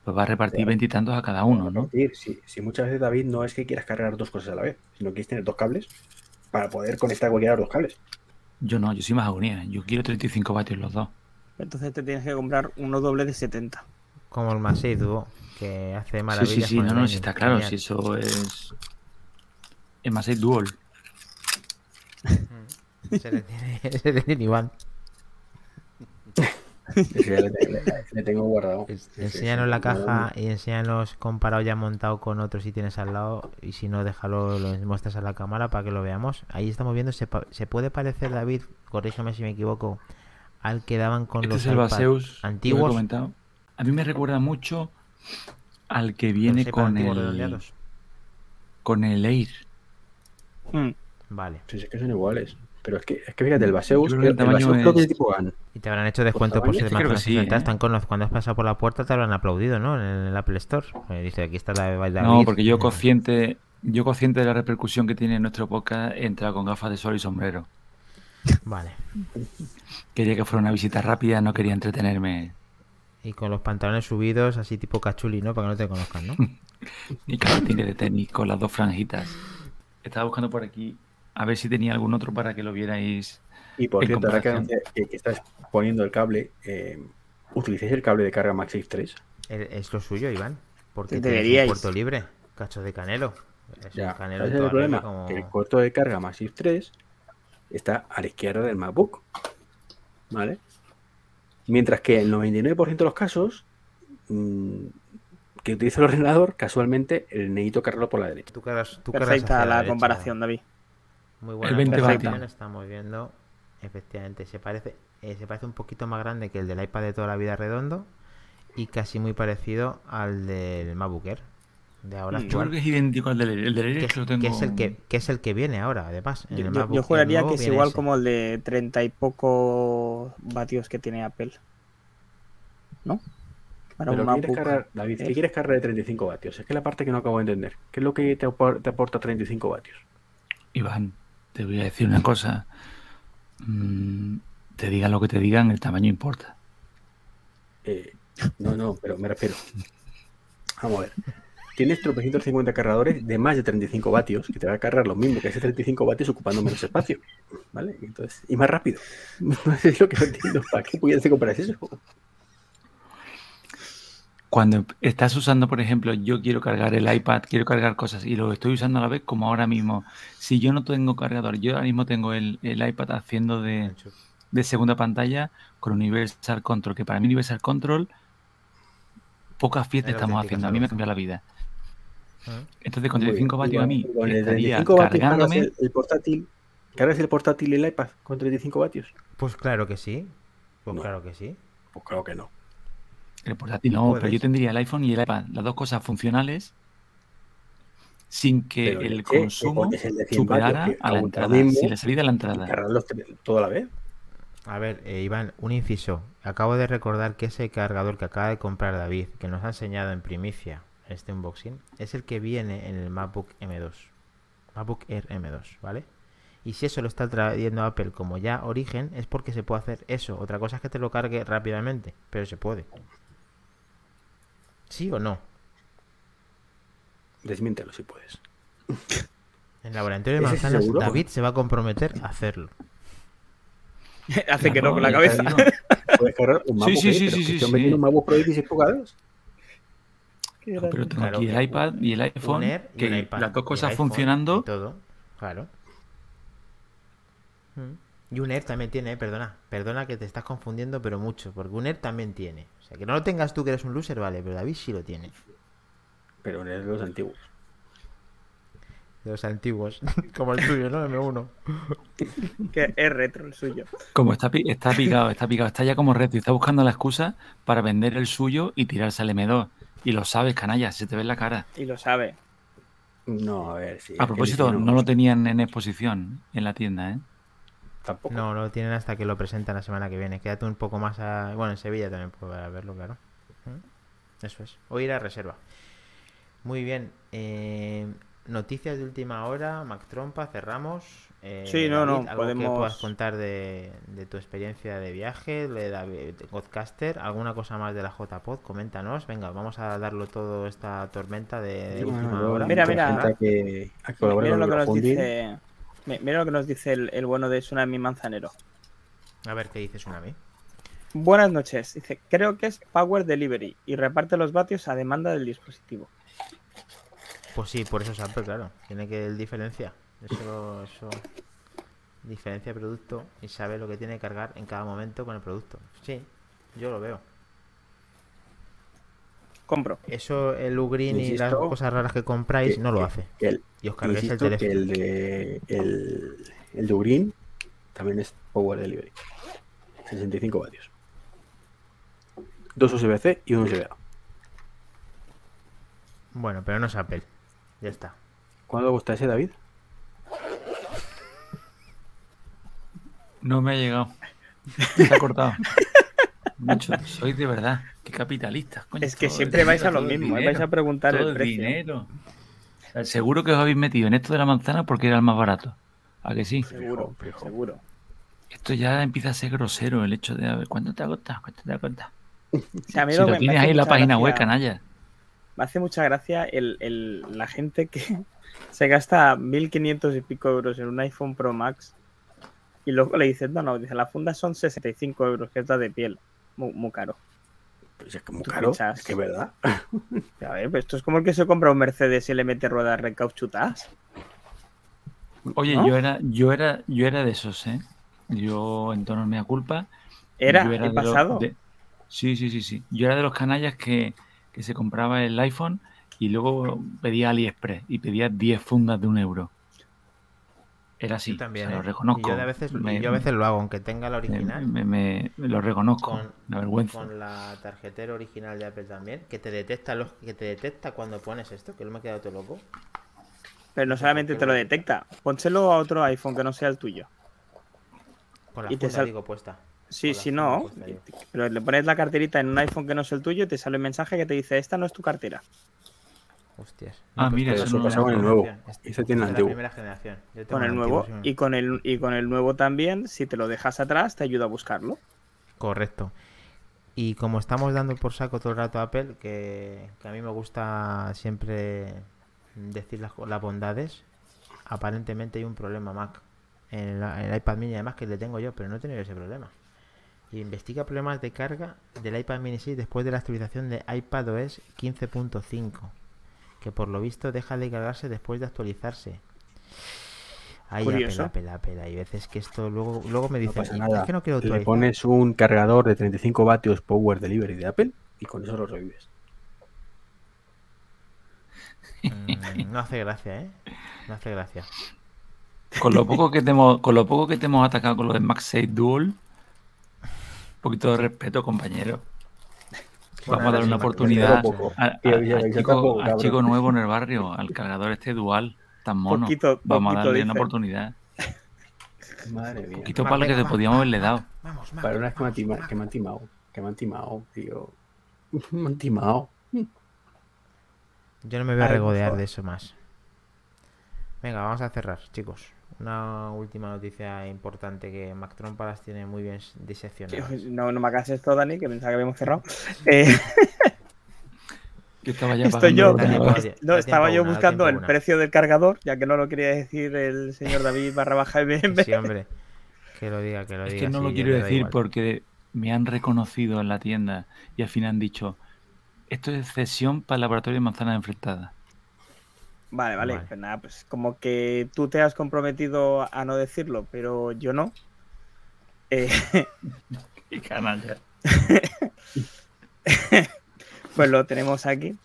pues va a repartir veintitantos a cada uno, ¿no? si, si muchas veces, David, no es que quieras cargar dos cosas a la vez, sino que quieres tener dos cables para poder conectar cualquiera de los cables. Yo no, yo soy más agonía. Yo quiero 35 vatios los dos. Entonces te tienes que comprar uno doble de 70. Como el Masei Duo, que hace Sí, maravillas. sí, sí, con no, el no, sí está claro, Genial. si eso es. Más, es dual. Se le tiene, se le tiene Iván. Le, le- le tengo guardado. Sí, Enséñanos sí, la caja y enséñanos comparado ya montado con otros si tienes al lado. Y si no, déjalo, lo muestras a la cámara para que lo veamos. Ahí estamos viendo, se, puede parecer, David, corrígeme si me equivoco, al que daban con Este los es el Baseus antiguos. comentado. A mí me recuerda mucho al que viene con el, redondeados. con el Air. Mm. Vale. Sí, sí, es que son iguales. Pero es que, es que fíjate, el Baseus, creo que el el, tamaño Baseus creo que es tipo GAN. Y te habrán hecho descuento por tamaño, ser más sí, ¿eh? Están con los- cuando has pasado por la puerta te habrán aplaudido, ¿no? En el Apple Store. Eh, dice, aquí está la de David. No, porque yo consciente, yo consciente de la repercusión que tiene nuestro podcast, he entrado con gafas de sol y sombrero. Vale. Quería que fuera una visita rápida, no quería entretenerme. Y con los pantalones subidos, así tipo cachuli, ¿no? Para que no te conozcan, ¿no? Y calcetines de tenis con las dos franjitas. Estaba buscando por aquí a ver si tenía algún otro para que lo vierais. Y por En cierto, ahora que, comparación. que, que estás poniendo el cable, eh, ¿utilizáis el cable de carga MagSafe 3? Es es lo suyo, Iván. Porque Deberíais. puerto libre. Cacho de canelo. Es Ya, un canelo ese es el problema, regla como- que el puerto de carga Massive 3 está a la izquierda del MacBook, ¿vale? Mientras que el 99% de los casos mm, que utiliza el ordenador, casualmente, el necesito cargarlo por la derecha. Tú cargas, tú cargas Perfecta la derecha. comparación, David. Muy El buena 20 comparación, vatios. Estamos viendo, efectivamente, se parece, eh, se parece un poquito más grande que el del iPad de toda la vida redondo y casi muy parecido al del MacBook Air de ahora Yo actual. creo que es idéntico al del Air. El del Air que, es que lo es, tengo. que es el que, que es el que viene ahora, además. en Yo, el yo- yo juraría que es igual ese. como el de 30 y poco vatios que tiene Apple. ¿No? Para Pero un ¿qué quieres cargar, David? ¿Qué es- quieres cargar de 35 vatios? Es que es la parte que no acabo de entender. ¿Qué es lo que te, te aporta 35 vatios? Iván, te voy a decir una cosa. Mm, te digan lo que te digan, el tamaño importa. Eh, no, no, pero me refiero. Vamos a ver. Tienes tropecientos 50 cargadores de más de 35 vatios, que te va a cargar lo mismo que ese 35 vatios ocupando menos espacio. ¿Vale? Y más rápido. No sé lo que no entiendo. ¿Para qué pudiese comprar eso? Cuando estás usando, por ejemplo, yo quiero cargar el iPad, quiero cargar cosas y lo estoy usando a la vez, como ahora mismo. Si yo no tengo cargador, yo ahora mismo tengo el, el iPad haciendo de, de segunda pantalla con Universal Control, que para mí Universal Control pocas fiestas Es estamos haciendo. A mí me cambia la vida. ¿Eh? Entonces, con Muy 35 bien. vatios a mí con- el estaría 35 vatios cargas cargándome. el, el portátil. ¿Cargas el portátil y el iPad con 35 vatios? Pues claro que sí. Pues No. claro que sí. Pues claro que no. El portátil no, pero yo tendría el iPhone y el iPad, las dos cosas funcionales, sin que Pero el consumo el de 100 vatios, superara que a la entrada, mismo, sin la salida a la entrada. los tres todo a la vez. A ver, eh, Iván, un inciso. Acabo de recordar que ese cargador que acaba de comprar David, que nos ha enseñado en primicia este unboxing, es el que viene en el MacBook M2. MacBook Air M2, ¿vale? Y si eso lo está trayendo Apple como ya origen, es porque se puede hacer eso. Otra cosa es que te lo cargue rápidamente, pero se puede. ¿Sí o no? Desmiéntelo si puedes. En el laboratorio de ¿Ese sí manzanas, seguro? David se va a comprometer a hacerlo. Hace que no con la cabeza. Puedes cargar un Sí, sí, sí, sí, sí, un MacBook Pro de 16 pulgadas. No, pero tengo Claro, aquí el iPad y el iPhone, Un Air y que las dos cosas funcionando. y todo, claro. Mm. Y un Air también tiene, eh, perdona, perdona que te estás confundiendo, pero mucho, porque un Air también tiene. O sea, que no lo tengas tú que eres un loser, vale, pero David sí lo tiene. Pero en los antiguos. De los antiguos, como el tuyo, ¿no? M1. Que es retro el suyo. Como está, pi- está picado, está picado, está ya como reto y está buscando la excusa para vender el suyo y tirarse al M2. Y lo sabes, canalla, se te ve en la cara. Y lo sabe. No, a ver, sí. A propósito, no lo tenían en exposición en la tienda, ¿eh? Tampoco. No, lo tienen hasta que lo presentan la semana que viene. Quédate un poco más a... Bueno, en Sevilla también podrás verlo, claro. Mm. Eso es. O ir a reserva. Muy bien. eh, noticias de última hora. Mac Trompa, cerramos. Eh, Sí, no, no, ¿algo que podemos- puedas contar de, de tu experiencia de viaje, de David Godcaster? ¿Alguna cosa más de la JPod? Coméntanos. Venga, vamos a darlo todo esta tormenta de, de Sí, última bueno, hora. Mira, mira. que, que Mira lo que nos dice. Mi- Mira lo que nos dice el, el bueno de Tsunami Manzanero. A ver qué dice Tsunami. Buenas noches. Dice, creo que es Power Delivery y reparte los vatios a demanda del dispositivo. Pues sí, por eso es Apple, claro. Tiene que diferencia. Eso, eso diferencia producto y sabe lo que tiene que cargar en cada momento con el producto. Sí, yo lo veo. Compro. Eso el Ugreen y las cosas raras que compráis que- no lo que- hace. Que el, Y os cargáis el que teléfono. el de, el, el de Green también es Power Delivery. 65 vatios. Dos USB-C y un USB-A. Bueno, pero no es Apple. Ya está. ¿Cuándo gusta ese, David? No me ha llegado. Se ha cortado. Mucho, sois de verdad. Qué capitalistas, coño. Es que siempre vais a lo mismo, ¿eh? dinero, vais a preguntar todo el precio. dinero. Seguro que os habéis metido en esto de la manzana porque era el más barato. ¿A que sí? Seguro, Fijo, fijo. seguro. Esto ya empieza a ser grosero el hecho de a ver cuánto te ha costado, cuánto te ha costado. O sea, Si lo tienes ahí en la página gracia- web, canalla. Me hace mucha gracia el, el- la gente que se gasta 1.500 y pico euros en un iPhone Pro Max y luego le dicen, no, no, dice, la funda son 65 euros, que es la de piel. Muy, muy caro. Pues es que muy caro. piensas- Es que es verdad. A ver, pues esto es como el que se compra un Mercedes y le mete ruedas recauchutadas. Oye, ¿No? yo era, yo era, yo era de esos, ¿eh? Yo, en tono mea culpa. Era yo el de los- pasado. de- Sí, sí, sí, sí. Yo era de los canallas que, que se compraba el iPhone y luego pedía AliExpress y pedía 10 fundas de un euro. Era así, Yo también, o sea, ¿eh? lo reconozco. Y yo, a veces, Me- yo a veces lo hago, aunque tenga la original. me- me- me lo reconozco, con, la vergüenza. con la tarjetera original de Apple también, que te detecta los, que te detecta cuando pones esto, que no me he quedado todo loco. Pero no solamente te lo detecta. Pónselo a otro iPhone que no sea el tuyo. Con la Y te sal- digo, puesta. Sí, si no, puesta, pero le pones la carterita en un iPhone que no es el tuyo y te sale un mensaje que te dice, esta no es tu cartera. Hostias. Ah, pues mira, eso Eso pasa con el nuevo. Este- Ese tiene el de la antiguo. primera generación. Yo tengo Con el antiguo, nuevo. sí. Y con el, y con el nuevo también, si te lo dejas atrás, te ayuda a buscarlo. Correcto. Y como estamos dando por saco todo el rato a Apple, que, que a mí me gusta siempre decir las, las bondades, aparentemente hay un problema Mac en, la- en el iPad mini, además que le tengo yo, pero no he tenido ese problema. Y investiga problemas de carga del iPad mini 6 después de la actualización de iPadOS 15.5, que por lo visto deja de cargarse después de actualizarse. Ay, Curioso. Apple, Apple, Apple. Hay veces que esto luego, luego me No dicen, "Y- nada. es que no quiero Le actualizar. pones un cargador de 35 vatios Power Delivery de Apple y con eso lo revives. Mm, no hace gracia, ¿eh? No hace gracia. Con lo poco que te hemos, con lo poco que te hemos atacado con lo de MagSafe Dual, un poquito de respeto, compañero. Vamos a dar una oportunidad al chico, nuevo en el barrio, al cargador este dual, tan mono. Poquito- Vamos a poquito, darle una oportunidad. Madre mía. Poquito Mac, para lo que te podíamos haberle dado. Vamos, Para una vez que me que me han timado, que me han timado, tío. Me han timado. Yo no me voy a regodear de eso más. Venga, vamos a cerrar, chicos. Una última noticia importante que Mac Trompalas tiene muy bien diseccionada. Tío, No, no me hagas esto, Dani, que pensaba que habíamos cerrado. Eh, Yo estaba ya Estoy pagando yo. tiempo, no, estaba yo una, buscando el una. precio del cargador, ya que no lo quería decir el señor David barra baja MM. Sí, hombre. Que lo diga, que lo Es diga. que no sí, lo quiero decir porque me han reconocido en la tienda y al final han dicho, esto es cesión para el laboratorio de manzanas enfrentadas. Vale, vale, Vale. Pues nada, pues como que tú te has comprometido a no decirlo, pero yo no. Eh, Qué canalla. pues lo tenemos aquí.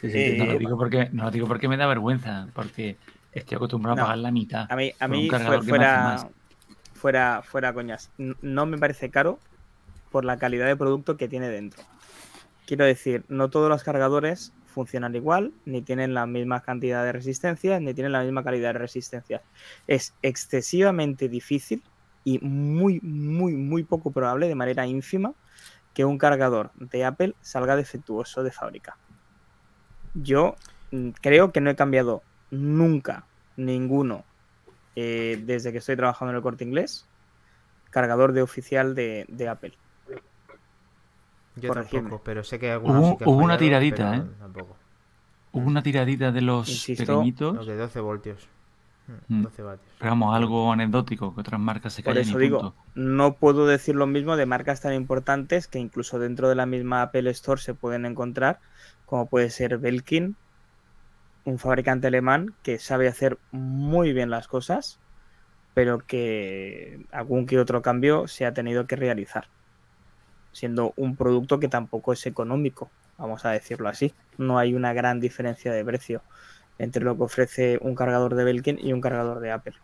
Sí, sí, Eh, No lo sí, digo porque, no lo digo porque me da vergüenza, porque estoy acostumbrado No. a pagar la mitad. A mí, a mí fue- fuera, fuera, fuera coñas. No me parece caro por la calidad de producto que tiene dentro. Quiero decir, no todos los cargadores funcionan igual, ni tienen la misma cantidad de resistencia, ni tienen la misma calidad de resistencia. Es excesivamente difícil y muy, muy, muy poco probable, de manera ínfima, que un cargador de Apple salga defectuoso de fábrica. Yo mm, creo que no he cambiado nunca ninguno eh, desde que estoy trabajando en el corte inglés cargador de oficial de, de Apple. Yo tampoco, pero sé que algunos Hubo- sí que una tiradita, pero ¿eh? Tampoco. Hubo una tiradita de los Insisto, pequeñitos, Los de 12 voltios. Mm, Mm. 12 vatios. pero vamos, algo anecdótico, que otras marcas se Por callan eso y digo, punto. no puedo decir lo mismo de marcas tan importantes que incluso dentro de la misma Apple Store se pueden encontrar, como puede ser Belkin, un fabricante alemán que sabe hacer muy bien las cosas, pero que algún que otro cambio se ha tenido que realizar, siendo un producto que tampoco es económico, vamos a decirlo así. No hay una gran diferencia de precio entre lo que ofrece un cargador de Belkin y un cargador de Apple.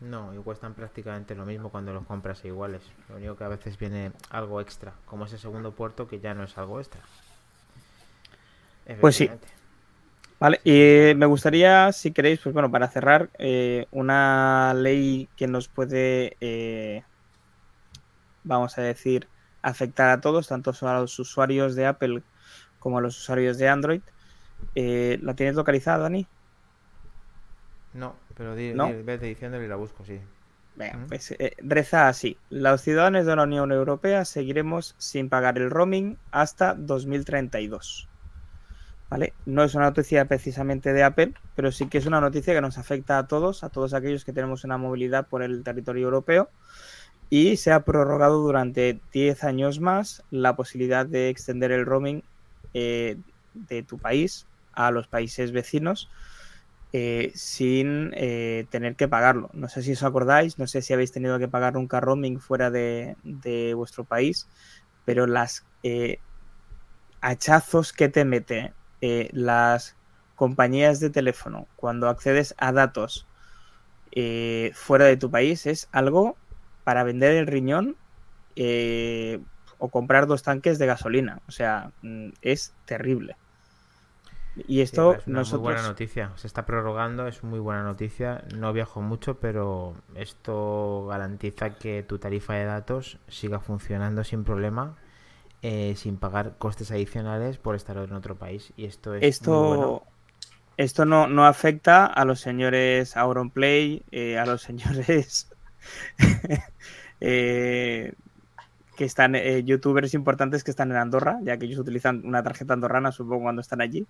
No, y cuestan prácticamente lo mismo cuando los compras iguales. Lo único que a veces viene algo extra, como ese segundo puerto que ya no es algo extra. Pues sí. Vale, y me gustaría, si queréis, pues bueno, para cerrar, eh, una ley que nos puede, eh, vamos a decir, afectar a todos, tanto a los usuarios de Apple como a los usuarios de Android. Eh, ¿La tienes localizada, Dani? No, pero di, ¿No? di- vete diciéndolo y la busco, sí. Venga, pues eh, reza así. Los ciudadanos de la Unión Europea seguiremos sin pagar el roaming hasta 2032. ¿Vale? No es una noticia precisamente de Apple, pero sí que es una noticia que nos afecta a todos, a todos aquellos que tenemos una movilidad por el territorio europeo. Y se ha prorrogado durante 10 años más la posibilidad de extender el roaming eh, de tu país a los países vecinos eh, sin eh, tener que pagarlo. No sé si os acordáis, no sé si habéis tenido que pagar nunca roaming fuera de, de vuestro país, pero las hachazos que te mete las compañías de teléfono cuando accedes a datos fuera de tu país es algo para vender el riñón eh, o comprar dos tanques de gasolina. O sea, mm, es terrible. Y Sí, esto es una nosotros... muy buena noticia. Se está prorrogando, es muy buena noticia. No viajo mucho, pero esto garantiza que tu tarifa de datos siga funcionando sin problema eh, sin pagar costes adicionales por estar en otro país. Y esto es Esto, muy bueno. esto no, no afecta a los señores Auronplay, eh, a los señores eh, que están, eh, youtubers importantes que están en Andorra, ya que ellos utilizan una tarjeta andorrana, supongo, cuando están allí.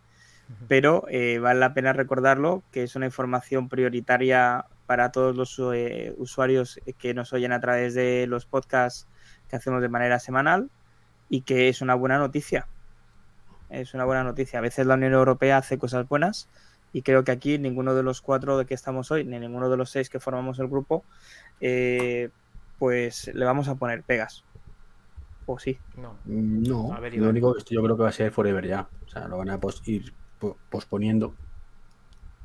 Pero eh, vale la pena recordarlo que es una información prioritaria para todos los eh, usuarios que nos oyen a través de los podcasts que hacemos de manera semanal y que es una buena noticia. Es una buena noticia. A veces la Unión Europea hace cosas buenas y creo que aquí ninguno de los cuatro de que estamos hoy, ni ninguno de los seis que formamos el grupo, eh, pues le vamos a poner pegas. O sí. No. No, A ver, lo único esto yo creo que va a ser forever ya. O sea, lo van a pos- ir po- posponiendo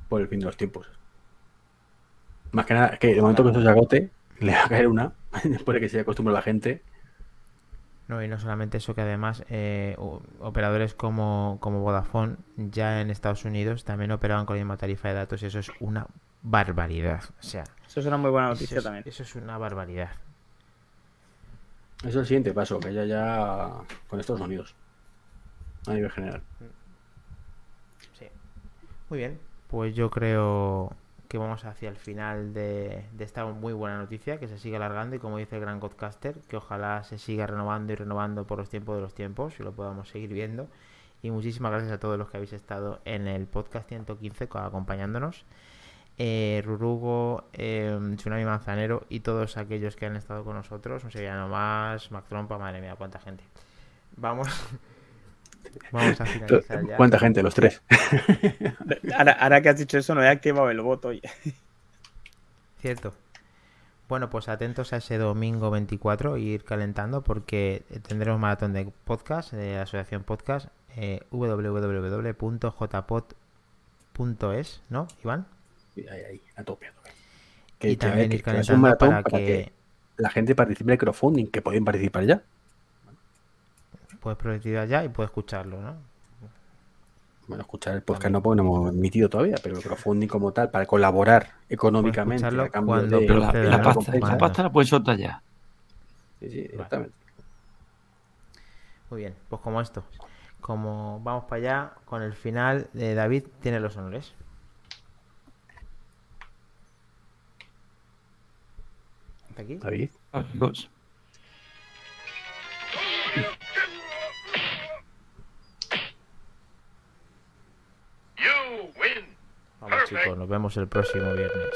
por el fin de los tiempos. Más que nada, es que de momento que esto se agote, le va a caer una, después de que se acostumbre la gente. No, y no solamente eso, que además eh, operadores como, como Vodafone ya en Estados Unidos también operaban con la misma tarifa de datos y eso es una barbaridad. O sea, Eso es una muy buena eso noticia es, también. eso es una barbaridad. Eso es el siguiente paso, que haya ya con Estados Unidos. A nivel general. Sí. Muy bien, pues yo creo que vamos hacia el final de, esta muy buena noticia, que se sigue alargando y como dice el gran Godcaster, que ojalá se siga renovando y renovando por los tiempos de los tiempos y lo podamos seguir viendo. Y muchísimas gracias a todos los que habéis estado en el podcast 115 co- acompañándonos. Eh, Rurugo, eh, Tsunami Manzanero y todos aquellos que han estado con nosotros. Un sevillano más, Mac Trompa, madre mía, cuánta gente. Vamos, vamos a finalizar ya. ¿Cuánta gente? Los tres. Ahora, ahora que has dicho eso, no he activado el voto. Cierto. Bueno, pues atentos a ese domingo 24 y ir calentando porque tendremos maratón de podcast, de la asociación podcast, eh, www.jpod.es, ¿no, Iván? Ahí, ahí, a tope, a tope. y que, a también ver, ir calentando maratón para que, la gente participe en el crowdfunding, que pueden participar ya. Puedes participar ya y puedes escucharlo, ¿no? Bueno, escuchar el podcast no porque no hemos emitido todavía, pero el crowdfunding como tal, para colaborar económicamente escucharlo a cambio de Pero la, pasta, la Vale. pasta la puedes soltar ya. Sí, sí, exactamente. Muy bien, pues como esto. Como vamos para allá, con el final, eh, David tiene los honores. ¿Hasta aquí? David. Amigos. Vamos chicos, nos vemos el próximo viernes.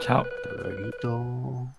Chao. Hasta luego.